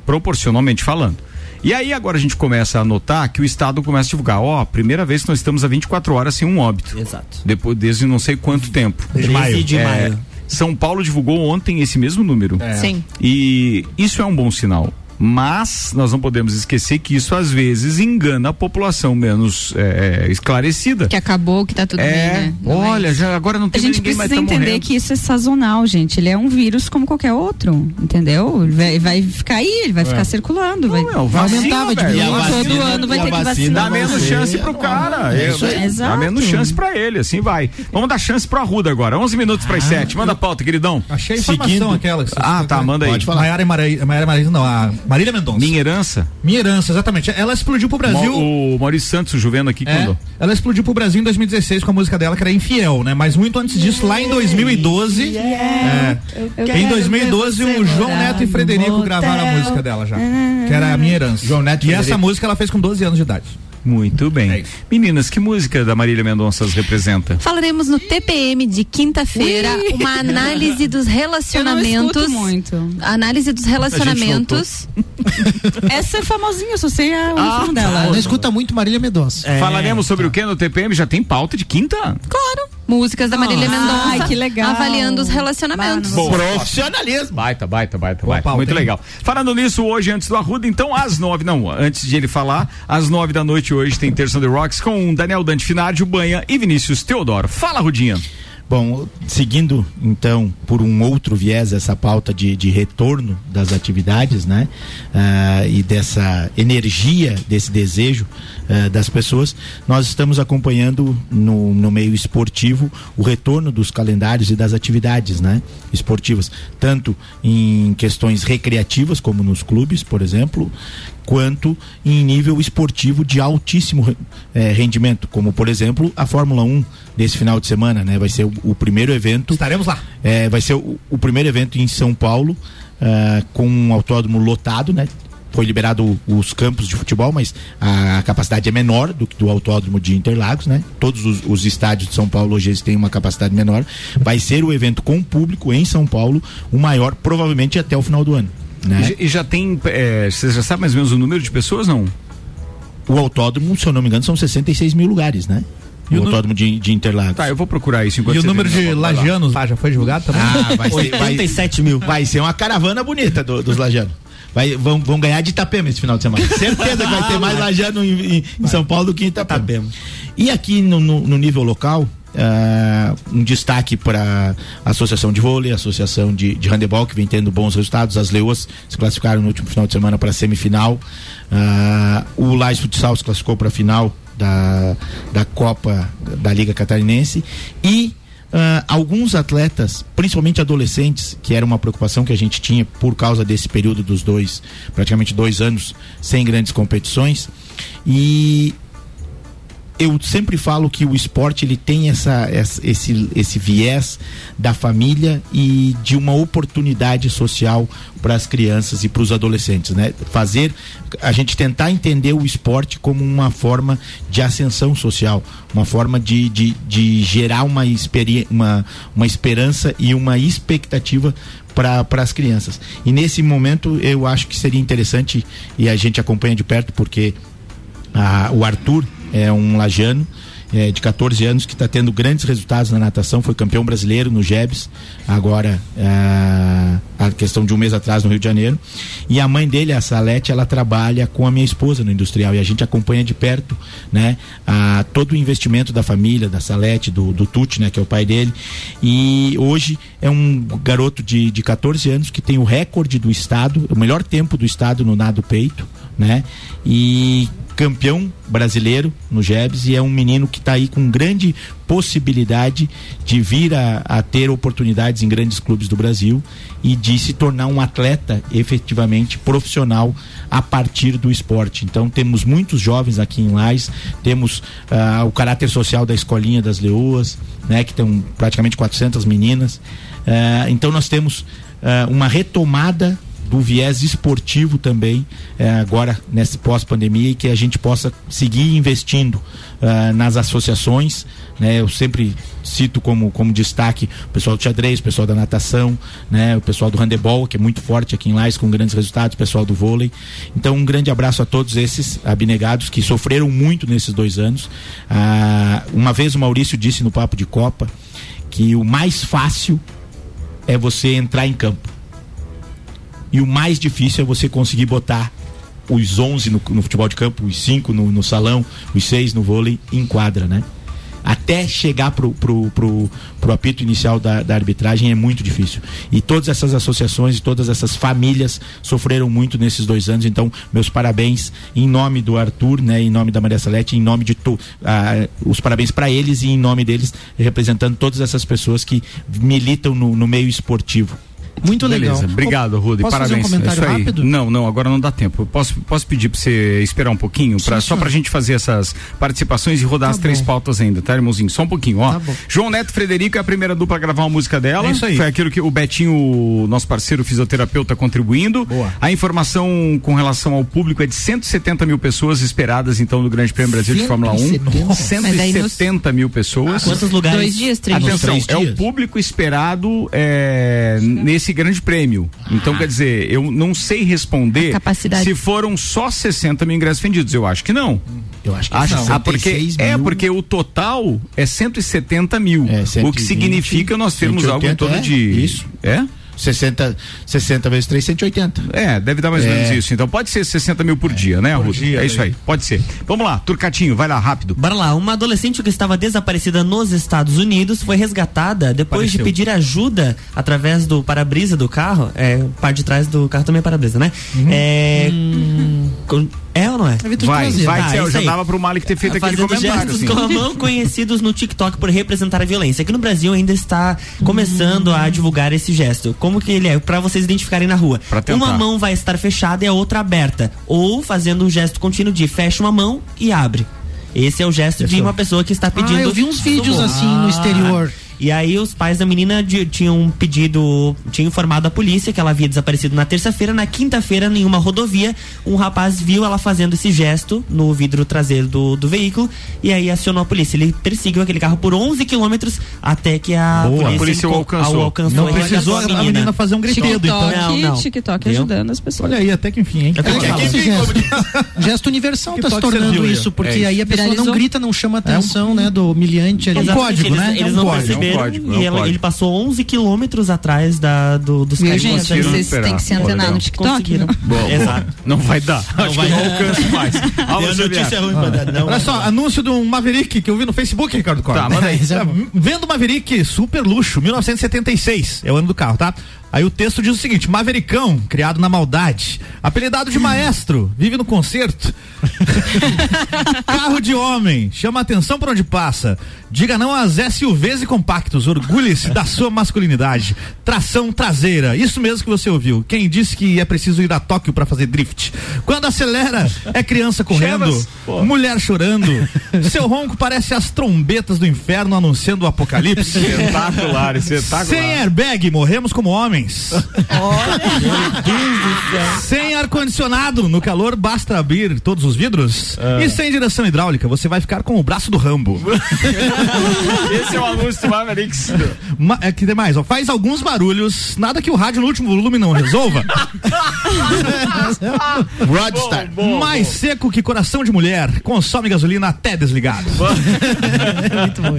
Proporcionalmente falando. E aí agora a gente começa a notar que o Estado começa a divulgar, ó, primeira vez que nós estamos há 24 horas sem um óbito. Exato. Depois, desde não sei quanto tempo. Desde maio. de É, maio. São Paulo divulgou ontem esse mesmo número. Sim. E isso é um bom sinal. Mas nós não podemos esquecer que isso às vezes engana a população menos é, é, esclarecida. Que acabou, que tá tudo é, bem, né? Não é olha, isso. já agora não A tem gente ninguém mais precisa entender morrendo. que isso é sazonal, gente. Ele é um vírus como qualquer outro, entendeu? Vai, vai ficar aí, ele vai ficar circulando. vai, meu, vai vacina, aumentar, vai diminuir. A Todo ano vai a ter que vacina vacinar. Dá menos chance pro cara. É isso aí. Dá Exato. menos chance pra ele, assim vai. Vamos dar chance pro Arruda agora. 11 minutos para as 7. Manda a pauta, queridão. Achei a informação aquela. que você Ah, tá, manda aí. Pode falar. Maiara Mara- Maiara Marisa, não, a Marília Mendonça. Minha herança. Minha herança, exatamente. Ela explodiu pro Brasil. O Maurício Santos, o Juveno aqui, É, mandou. ela explodiu pro Brasil em 2016 com a música dela, que era Infiel, né? Mas muito antes disso, lá em 2012. é, em 2012, o João Neto e Frederico gravaram a música dela já. Que era a minha herança. João Neto e e essa música ela fez com 12 anos de idade. Muito bem. É. Meninas, que música da Marília Mendonça representa? Falaremos no TPM de quinta-feira Ui. uma análise dos Eu não relacionamentos. escuto muito. Análise dos relacionamentos. Essa é famosinha, eu só sei a, Ah, tá. dela. Não escuta muito Marília Mendonça. Falaremos sobre o que no TPM? Já tem pauta de quinta? Claro. Músicas da Marília Ah, Mendonça. ai, que legal. Avaliando os relacionamentos. Não Profissionalismo. Baita, baita, baita, Boa baita. pauta, Muito hein? legal. Falando nisso, hoje, antes do Arruda, então, às nove, não, antes de ele falar, às nove da noite hoje tem Terça the Rocks com Daniel Dante Finardi, o Banha e Vinícius Teodoro. Fala, Rudinha. Bom, seguindo então por um outro viés essa pauta de, de retorno das atividades, né? Ah, e dessa energia, desse desejo ah, das pessoas, nós estamos acompanhando no, no meio esportivo o retorno dos calendários e das atividades, né? Esportivas, tanto em questões recreativas, como nos clubes, por exemplo, quanto em nível esportivo de altíssimo eh, rendimento, como por exemplo a Fórmula 1 desse final de semana, né? Vai ser o, o primeiro evento. Estaremos lá. É, vai ser o, o primeiro evento em São Paulo ah, com um autódromo lotado, né? Foi liberado os campos de futebol, mas a capacidade é menor do que do autódromo de Interlagos, né? Todos os, os estádios de São Paulo hoje eles têm uma capacidade menor. Vai ser o evento com público em São Paulo, o maior provavelmente até o final do ano. Né? E já- E já tem, é, você já sabe mais ou menos o número de pessoas, não? O autódromo, se eu não me engano, são 66 mil lugares, né? E o autódromo de, de Interlagos. Tá, eu vou procurar isso enquanto E o número de vai lá. lagianos lá já foi divulgado também? Ah, vai ser, vai, 87 mil. Vai ser uma caravana bonita do- dos lajanos. Vai, vão, vão ganhar de Itapema esse final de semana. Certeza que vai ter mais lajano em, em- em São Paulo do que em Itapema. E aqui no, no- no nível local, ah, um destaque para a Associação de Vôlei, a Associação de, de Handebol, que vem tendo bons resultados. As Leoas se classificaram no último final de semana para a semifinal. Ah, o Lais Futsal se classificou para a final da, da Copa da Liga Catarinense. E ah, alguns atletas, principalmente adolescentes, que era uma preocupação que a gente tinha por causa desse período dos dois, praticamente dois anos sem grandes competições. E eu sempre falo que o esporte ele tem essa, essa- esse, esse viés da família e de uma oportunidade social para as crianças e para os adolescentes, né? Fazer a gente tentar entender o esporte como uma forma de ascensão social, uma forma de, de, de gerar uma, uma, uma esperança e uma expectativa para as crianças. E nesse momento eu acho que seria interessante e a gente acompanha de perto porque ah, o Arthur é um lajano é, de 14 anos que está tendo grandes resultados na natação, foi campeão brasileiro no JEBS, agora ah, a questão de um mês atrás no Rio de Janeiro. E a mãe dele, a Salete, ela trabalha com a minha esposa no industrial e a gente acompanha de perto, né, a, todo o investimento da família, da Salete, do, do Tuti, né, que é o pai dele. E hoje é um garoto de, de 14 anos que tem o recorde do estado, o melhor tempo do estado no nado peito, né? E campeão brasileiro no JEBS e é um menino que está aí com grande possibilidade de vir a, a ter oportunidades em grandes clubes do Brasil e de se tornar um atleta efetivamente profissional a partir do esporte. Então temos muitos jovens aqui em Lais, temos ah, o caráter social da escolinha das Leoas, né, que tem praticamente 400 meninas. Ah, então nós temos ah, uma retomada do viés esportivo também, eh, agora nesse pós-pandemia, e que a gente possa seguir investindo ah, nas associações. Né? Eu sempre cito como, como destaque o pessoal do xadrez, o pessoal da natação, né? o pessoal do handebol, que é muito forte aqui em Lais, com grandes resultados, o pessoal do vôlei. Então, um grande abraço a todos esses abnegados que sofreram muito nesses dois anos. Ah, uma vez o Maurício disse no Papo de Copa que o mais fácil é você entrar em campo. E o mais difícil é você conseguir botar os 11 no, no futebol de campo, os 5 no, no salão, os 6 no vôlei em quadra, né? Até chegar pro, pro, pro, pro apito inicial da, da arbitragem é muito difícil. E todas essas associações e todas essas famílias sofreram muito nesses dois anos. Então, meus parabéns em nome do Arthur, né? Em nome da Maria Salete, em nome de tu, os parabéns para eles e em nome deles, representando todas essas pessoas que militam no, no meio esportivo. Muito Beleza, legal. obrigado, Rudy. Posso fazer Parabéns. um comentário É isso aí. rápido? Não, não, agora não dá tempo. Eu Posso, posso pedir pra você esperar um pouquinho, pra, Sim, só senhor. pra gente fazer essas participações e rodar Tá as três bom. pautas ainda, tá, irmãozinho? Só um pouquinho, ó. Tá. João Neto Frederico é a primeira dupla a gravar uma música dela. É isso aí. Foi aquilo que o Betinho, nosso parceiro fisioterapeuta, contribuindo. Boa. A informação com relação ao público é de 170 mil pessoas esperadas, então, no Grande Prêmio Brasil de Fórmula 1. 170? Mas aí nos- 170 mil pessoas. Quantos lugares? Dois dias, três dias. Atenção, três é o público esperado é, nesse grande prêmio. Então, quer dizer, eu não sei responder se foram só 60 mil ingressos vendidos. Eu acho que não. Eu acho que Acho, não. ah, porque, 66 é, mil. porque o total é 170 mil. É, o que 120, significa nós termos algo em 180, torno é, de. isso. É? 60, 60 vezes 3, 180. É, deve dar mais ou É. menos isso. Então pode ser 60 mil por dia, né, Ruth? é isso aí, pode ser. Vamos lá, Turcatinho, vai lá, rápido. Bora lá, uma adolescente que estava desaparecida nos Estados Unidos foi resgatada depois de Apareceu. pedir ajuda através do para-brisa do carro. É, parte de trás do carro também é para-brisa, né? Uhum. É. com- é ou não é? Vai, vai, Tá, Céu, já dava pro Malik ter feito aquele Fazendo comentário. gestos assim. com a mão conhecidos no TikTok por representar a violência. Aqui no Brasil ainda está começando a divulgar esse gesto. Como que ele é? Pra vocês identificarem na rua. Uma mão vai estar fechada e a outra aberta. Ou fazendo um gesto contínuo de fecha uma mão e abre. Esse é o gesto de uma pessoa que está pedindo. Ah, eu vi uns vídeos assim no exterior. E aí os pais da menina de- tinham pedido, tinham informado a polícia que ela havia desaparecido na terça-feira. Na quinta-feira, em uma rodovia, um rapaz viu ela fazendo esse gesto no vidro traseiro do, do veículo e aí acionou a polícia. Ele perseguiu aquele carro por 11 quilômetros até que a Boa. polícia, A polícia o alcançou. a- alcançou Não precisou resgatou a menina fazer um gritedo, então. Não, não. TikTok ajudando as pessoas. Olha aí, até que enfim, hein? É, esse gesto, gesto universal está se TikTok tornando serviu isso, porque É aí a pessoa não Viralizou. grita, não chama atenção, né, do humilhante ali. Exatamente, código, eles, né? Eles É um não código, perceberam é um código, é um e ela- código. ele passou 11 quilômetros atrás da, do, dos caras. gente? Vocês têm que se antenar no TikTok. Conseguiram. né? Boa. Exato. Não vai dar. Acho vai que não dar. alcanço mais. Alô, notícia ruim pra dar. Não, Olha só, anúncio de um Maverick que eu vi no Facebook, Ricardo Costa. Tá, manda aí. É bom. Vendo Maverick super luxo, 1976, é o ano do carro, tá? Aí o texto diz o seguinte: Mavericão, criado na maldade, apelidado de maestro, vive no concerto. Carro de homem, chama atenção por onde passa. Diga não às SUVs e compactos, orgulhe-se da sua masculinidade. Tração traseira, isso mesmo que você ouviu. Quem disse que é preciso ir a Tóquio para fazer drift? Quando acelera, é criança correndo, mulher chorando. Seu ronco parece as trombetas do inferno anunciando o apocalipse. Espetacular, espetacular. Sem airbag, morremos como homens. sem ar-condicionado, no calor basta abrir todos os vidros. Ah. E sem direção hidráulica, você vai ficar com o braço do Rambo. Esse é o anúncio do Mavericks. Ma é, que demais, ó, faz alguns barulhos, nada que o rádio no último volume não resolva. Rodstar. Mais seco que coração de mulher, consome gasolina até desligado.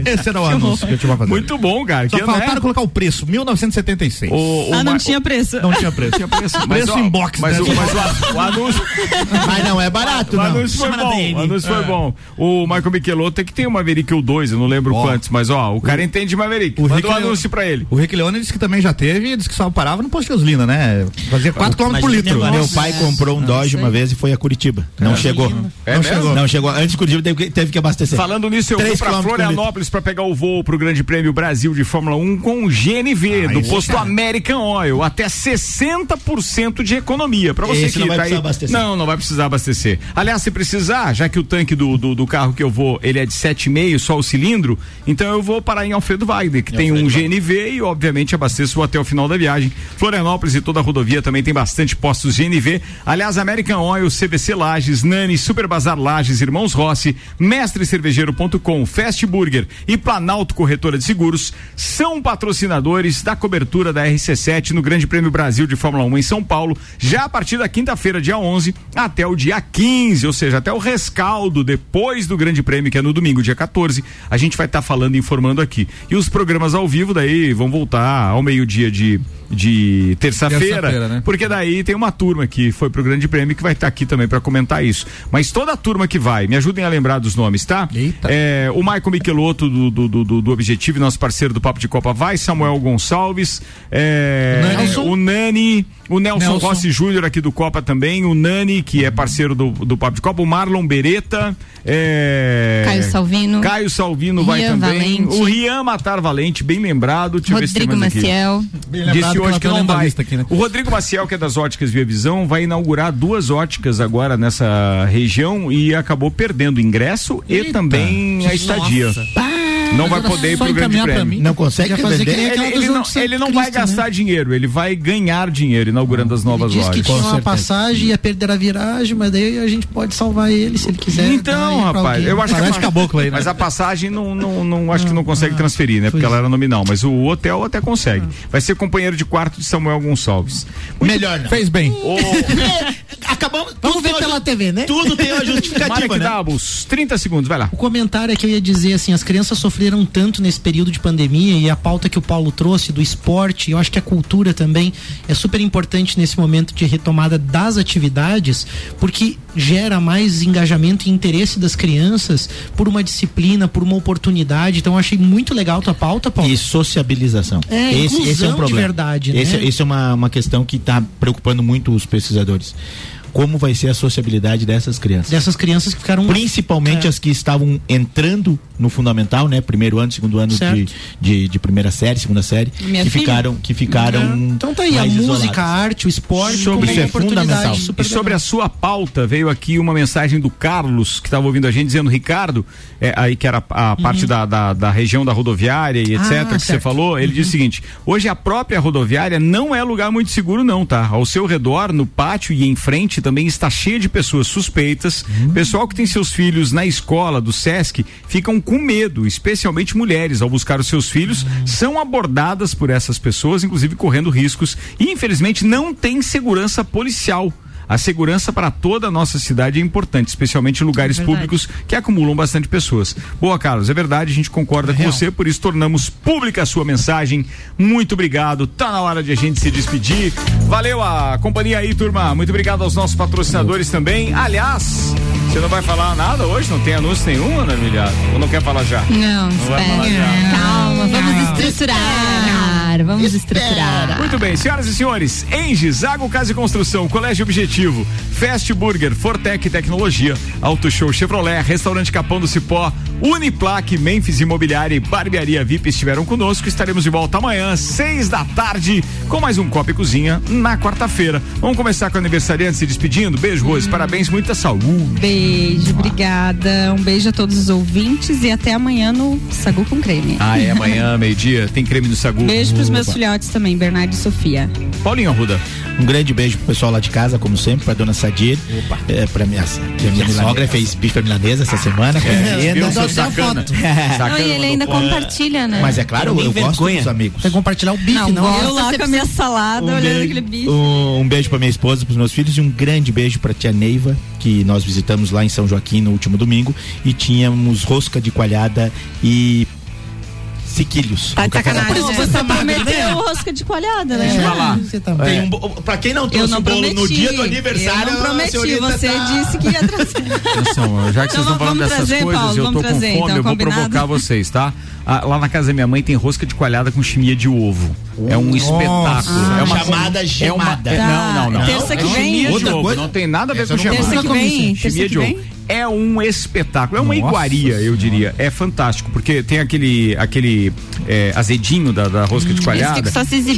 Esse era o anúncio que eu tinha pra fazer. Muito bom, cara. Só Que, faltaram né? colocar o preço, 1976. O, o Ah, não Ma- tinha preço. Não tinha preço. Tinha preço. Preço ó, em box, mas, né? o, mas o, o anúncio. Mas não é barato, O não. anúncio foi na bom. O anúncio foi bom. O Michael Michelotto tem que ter o Maverick o 2, eu não lembro Ó. quantos, mas ó, o cara entende de Maverick. o Manda Rick um Leone- anúncio pra ele. O Rick Leone disse que também já teve e disse que só parava no posto de gasolina, né? Fazia 4 km por litro. Meu pai comprou um Dodge uma vez e foi a Curitiba. Não chegou. É não chegou. Não chegou. Antes de Curitiba teve que, abastecer. Falando nisso, eu vou Três pra Florianópolis pra pegar o voo pro Grande Prêmio Brasil de Fórmula 1 com o GNV, do esse posto. American Oil. Até 60% de economia. Pra você Esse que não vai tá precisar aí. abastecer. Não, não vai precisar abastecer. Aliás, se precisar, já que o tanque do, do, do carro que eu vou, ele é de 7,5, só o cilindro, então eu vou parar em Alfredo Wagner, que tem um GNV e, obviamente, abasteço até o final da viagem. Florianópolis e toda a rodovia também tem bastante postos GNV. Aliás, American Oil, CVC Lages, Nani, Super Bazar Lages, Irmãos Rossi, Mestrecervejeiro.com, Fast Burger e Planalto Corretora de Seguros são patrocinadores da cobertura da RC7 no Grande Prêmio Brasil de Fórmula 1 em São Paulo, já a partir da quinta-feira, dia 11, até o dia 15, ou seja, até o rescaldo depois do Grande Prêmio, que é no domingo, dia 14, a gente vai estar falando e informando aqui. E os programas ao vivo daí vão voltar ao meio-dia de, de terça-feira, Terça-feira, né? porque daí tem uma turma que foi pro Grande Prêmio que vai estar aqui também para comentar isso. Mas toda a turma que vai, me ajudem a lembrar dos nomes, tá? Eita. É, o Michael Michelotto do, do, do, do, do Objetivo, nosso parceiro do Papo de Copa, vai. Samuel Gonçalves, é, Nelson. o Nani, o Nelson, Nelson. Rossi Júnior aqui do Copa também, o Nani, que é parceiro do, do Papo de Copa, o Marlon Beretta, é, Caio Salvino. Caio Salvino vai também. Valente. O Rian Matar Valente, bem lembrado. Deixa Rodrigo. Maciel. Disse que hoje ela que tá não vai. aqui, né? O Rodrigo Maciel, que é das óticas Via Visão, vai inaugurar duas óticas agora nessa região e acabou perdendo o ingresso e Eita. também a estadia. Não vai poder ir pro grande prêmio. Não consegue fazer que Ele, ele não, ele não Cristo, vai gastar dinheiro, ele vai ganhar dinheiro inaugurando as novas Ele disse que lojas. tinha uma passagem, ia perder a viragem, mas daí a gente pode salvar ele se ele quiser. Então, rapaz, alguém. eu acho que Parece caboclo aí, né? Mas a passagem não, não, não acho que não consegue transferir, né? Porque ela era nominal. Mas o hotel até consegue. Vai ser companheiro de quarto de Samuel Gonçalves. Melhor não. Fez bem. Acabamos. Vamos tudo ver pela TV, né? Tudo tem uma justificativa, né? Dabos, 30 segundos, vai lá. O comentário é que eu ia dizer assim, as crianças sofreram tanto nesse período de pandemia e a pauta que o Paulo trouxe do esporte, eu acho que a cultura também é super importante nesse momento de retomada das atividades, porque gera mais engajamento e interesse das crianças por uma disciplina, por uma oportunidade. Então eu achei muito legal a tua pauta, Paulo. E sociabilização. É, esse, esse é um inclusão de problema. verdade, esse, né? esse é uma, uma questão que está preocupando muito os pesquisadores. Como vai ser a sociabilidade dessas crianças? Dessas crianças que ficaram. Principalmente É. as que estavam entrando no fundamental, né? Primeiro ano, segundo ano de, de, de primeira série, segunda série, Minha que filha. ficaram, que ficaram. Então tá aí, a mais música, isoladas. a arte, o esporte, Sobre- como uma oportunidade super E sobre a sua pauta, veio aqui uma mensagem do Carlos, que estava ouvindo a gente, dizendo, Ricardo, é, aí que era a parte da, da, da região da rodoviária e etc., Uhum. Ah, que você certo. falou, ele diz o seguinte: hoje a própria rodoviária não é lugar muito seguro, não, tá? Ao seu redor, no pátio e em frente, também está cheia de pessoas suspeitas. Uhum. Pessoal que tem seus filhos na escola do SESC ficam com medo, especialmente mulheres, ao buscar os seus filhos, Uhum. são abordadas por essas pessoas, inclusive correndo riscos. E infelizmente não tem segurança policial. A segurança para toda a nossa cidade é importante, especialmente em lugares É públicos que acumulam bastante pessoas. Boa, Carlos, é verdade, a gente concorda com você, por isso tornamos pública a sua mensagem. Muito obrigado. Tá na hora de a gente se despedir. Valeu a companhia aí, turma. Muito obrigado aos nossos patrocinadores também. Aliás, você não vai falar nada hoje? Não tem anúncio nenhum, Ana Milhar? Ou não quer falar já? Não, vai falar espera. já. Calma, vamos estruturar. Vamos estruturar. Muito bem, senhoras e senhores, Engie, Zago Casa e Construção, Colégio Objetivo, Fast Burger, Fortec Tecnologia, Auto Show Chevrolet, Restaurante Capão do Cipó, Uniplaque, Memphis Imobiliária e Barbearia VIP estiveram conosco. Estaremos de volta amanhã, seis da tarde, com mais um Copa e Cozinha na quarta-feira. Vamos começar com o aniversariante se despedindo. Beijo, Rose, parabéns, muita saúde. Beijo, obrigada. Um beijo a todos os ouvintes e até amanhã no Sagu com Creme. Ah, é amanhã, meio-dia, tem creme do Sagu. Beijo pros meus Opa. filhotes também, Bernardo e Sofia. Paulinho Arruda. Um grande beijo pro pessoal lá de casa, como sempre, pra dona Sadir. É, pra minha, minha, minha sogra fez bife milanesa essa semana. É, menina. viu? Sou sacana. Não, e ele ainda compartilha, né? Mas é claro, eu, eu gosto dos amigos. Vai compartilhar o bife, Não, não? gosta, Eu lá com a minha salada, Um olhando beijo- aquele bife. Um, um beijo pra minha esposa, pros meus filhos e um grande beijo pra tia Neiva, que nós visitamos lá em São Joaquim no último domingo e tínhamos rosca de coalhada e sequilhos. Tá de café da sacanagem. tarde. Você prometeu rosca de coalhada, né? Deixa eu falar. Você tá Tem um bo- pra quem não trouxe não o bolo prometi. no dia do aniversário, Eu não prometi. Você tá- disse que ia trazer. Atenção, já que vocês Então estão falando dessas trazer, coisas, Paulo, eu tô com trazer, fome, então, eu vou combinado? provocar vocês, tá? Ah, lá na casa da minha mãe tem rosca de coalhada com chimia de ovo. É um espetáculo. é uma Chamada é uma, gemada. é- Tá, Não, não, não. terça é que vem? chimia de Outra ovo. coisa? Não tem nada a ver Essa com eu não chamada. Terça que vem? Chimia de ovo. É um espetáculo, é uma Nossa iguaria, eu diria. É fantástico, porque tem aquele, aquele é, azedinho da, da rosca de coalhada.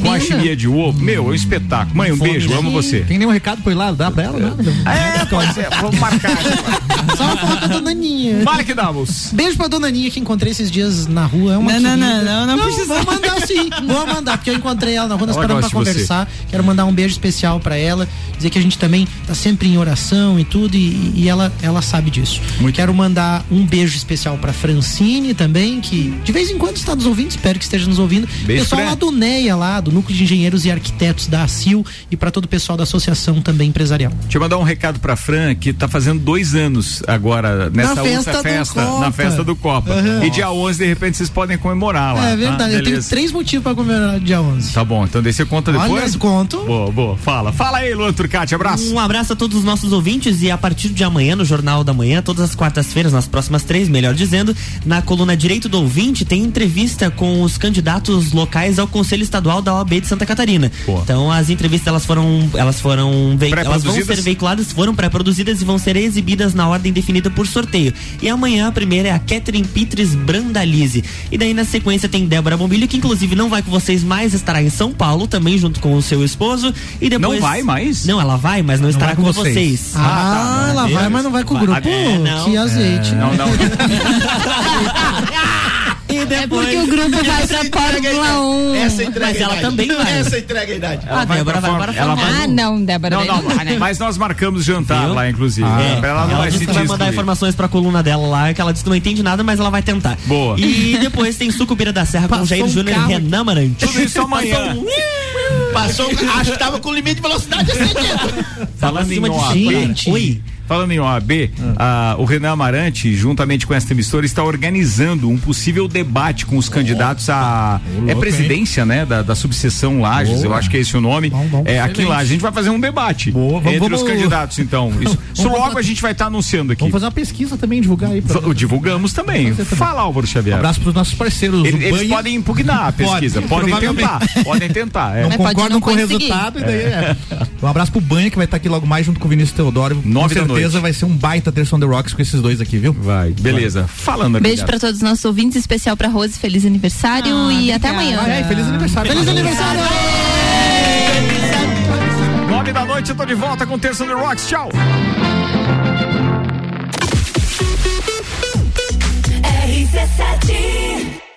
Com a chimia de ovo. Meu, é um espetáculo. Mãe, um beijo, amo você. Tem nenhum recado ir lá? Dá pra ela? Nada. É, pode ser. Vamos marcar. Só falta a dona Aninha. Marque Davos. Beijo pra dona Aninha que encontrei esses dias na rua. É uma Não, não, querida. não, não, não precisa. Vou mandar sim. Vou mandar, porque eu encontrei ela na rua, nós paramos pra de você. conversar. Quero mandar um beijo especial pra ela. Dizer que a gente também tá sempre em oração e tudo. E, e ela, ela sabe disso. Quero mandar um beijo especial pra Francine também, que de vez em quando está nos ouvindo. Espero que esteja nos ouvindo. Beijo, pessoal Fran. lá do NEA, lá, do Núcleo de Engenheiros e Arquitetos da ACIL. E pra todo o pessoal da Associação também empresarial. Deixa eu mandar um recado pra Fran, que tá fazendo dois anos agora, nessa Na festa festa, na festa do Copa. Aham. E dia 11, de repente, vocês podem comemorar lá. é verdade. Ah, eu tenho três motivos pra comemorar dia 11. Tá bom, então daí você conta Olha, depois? conto. Boa, boa. Fala. Fala aí, Luan Turcati, abraço. Um abraço a todos os nossos ouvintes e a partir de amanhã, no Jornal da Manhã, todas as quartas-feiras, nas próximas três, melhor dizendo, na coluna Direito do Ouvinte, tem entrevista com os candidatos locais ao Conselho Estadual da OAB de Santa Catarina. Boa. Então, as entrevistas, elas foram, elas foram, elas vão ser veiculadas, foram pré-produzidas e vão ser exibidas na ordem definida por sorteio. E amanhã a primeira é a Catherine Pitres Brandalize. E daí na sequência tem Débora Bombilho, que inclusive não vai com vocês mais, estará em São Paulo, também junto com o seu esposo. E depois... Não vai mais? Não, ela vai, mas não, estará vai com com vocês. vocês. Ah, ela vai, mas não vai com o grupo. É, não. que azeite. Não, não. E É depois... porque o grupo vai pra Fórmula 1. Essa entrega Mas ela também vai. Essa entrega a idade. A Débora vai para ela vai- Fórmula Ah, não, Débora. Não, não, vai, né? mas nós marcamos jantar Viu? lá, inclusive. É, Pra ela não vai disse se que vai mandar informações pra coluna dela lá, que ela disse que não entende nada, mas ela vai tentar. Boa. E depois tem Sucupira da Serra com Passou Jair um Júnior e Renan Marante. Tudo isso amanhã. Passou, acho que tava com limite de velocidade acendendo. Falando em Acima de OAB, gente. Gente. Oi. Falando em OAB, ah, o Renan Amarante, juntamente com esta emissora, está organizando um possível debate com os candidatos à é presidência, né, da, da subseção Lages, Boa. eu acho que é esse o nome. é aqui em. Lages, a gente vai fazer um debate vamos- entre vamos- os candidatos, então. Isso, isso logo fazer- a gente vai estar anunciando aqui. Vamos fazer uma pesquisa também, divulgar aí. Pra... Divulgamos também. Fala, Álvaro Xavier. Um abraço pros nossos parceiros. Eles podem impugnar a pesquisa, Pode, podem tentar, podem tentar. é. Não pode concordam não com o resultado e daí é. Um abraço pro Banha que vai estar aqui logo mais junto com o Vinícius Teodoro. Nove da com certeza vai ser um baita Terça on the Rocks com esses dois aqui, viu? Vai. Beleza. Vai. Falando aqui. Beijo pra todos os nossos ouvintes, especial pra Rose. Feliz aniversário ah, e obrigada. até amanhã. Ah, é, feliz aniversário. Feliz aniversário! Nove da noite, eu tô de volta com Terça on the Rocks. Tchau! RC7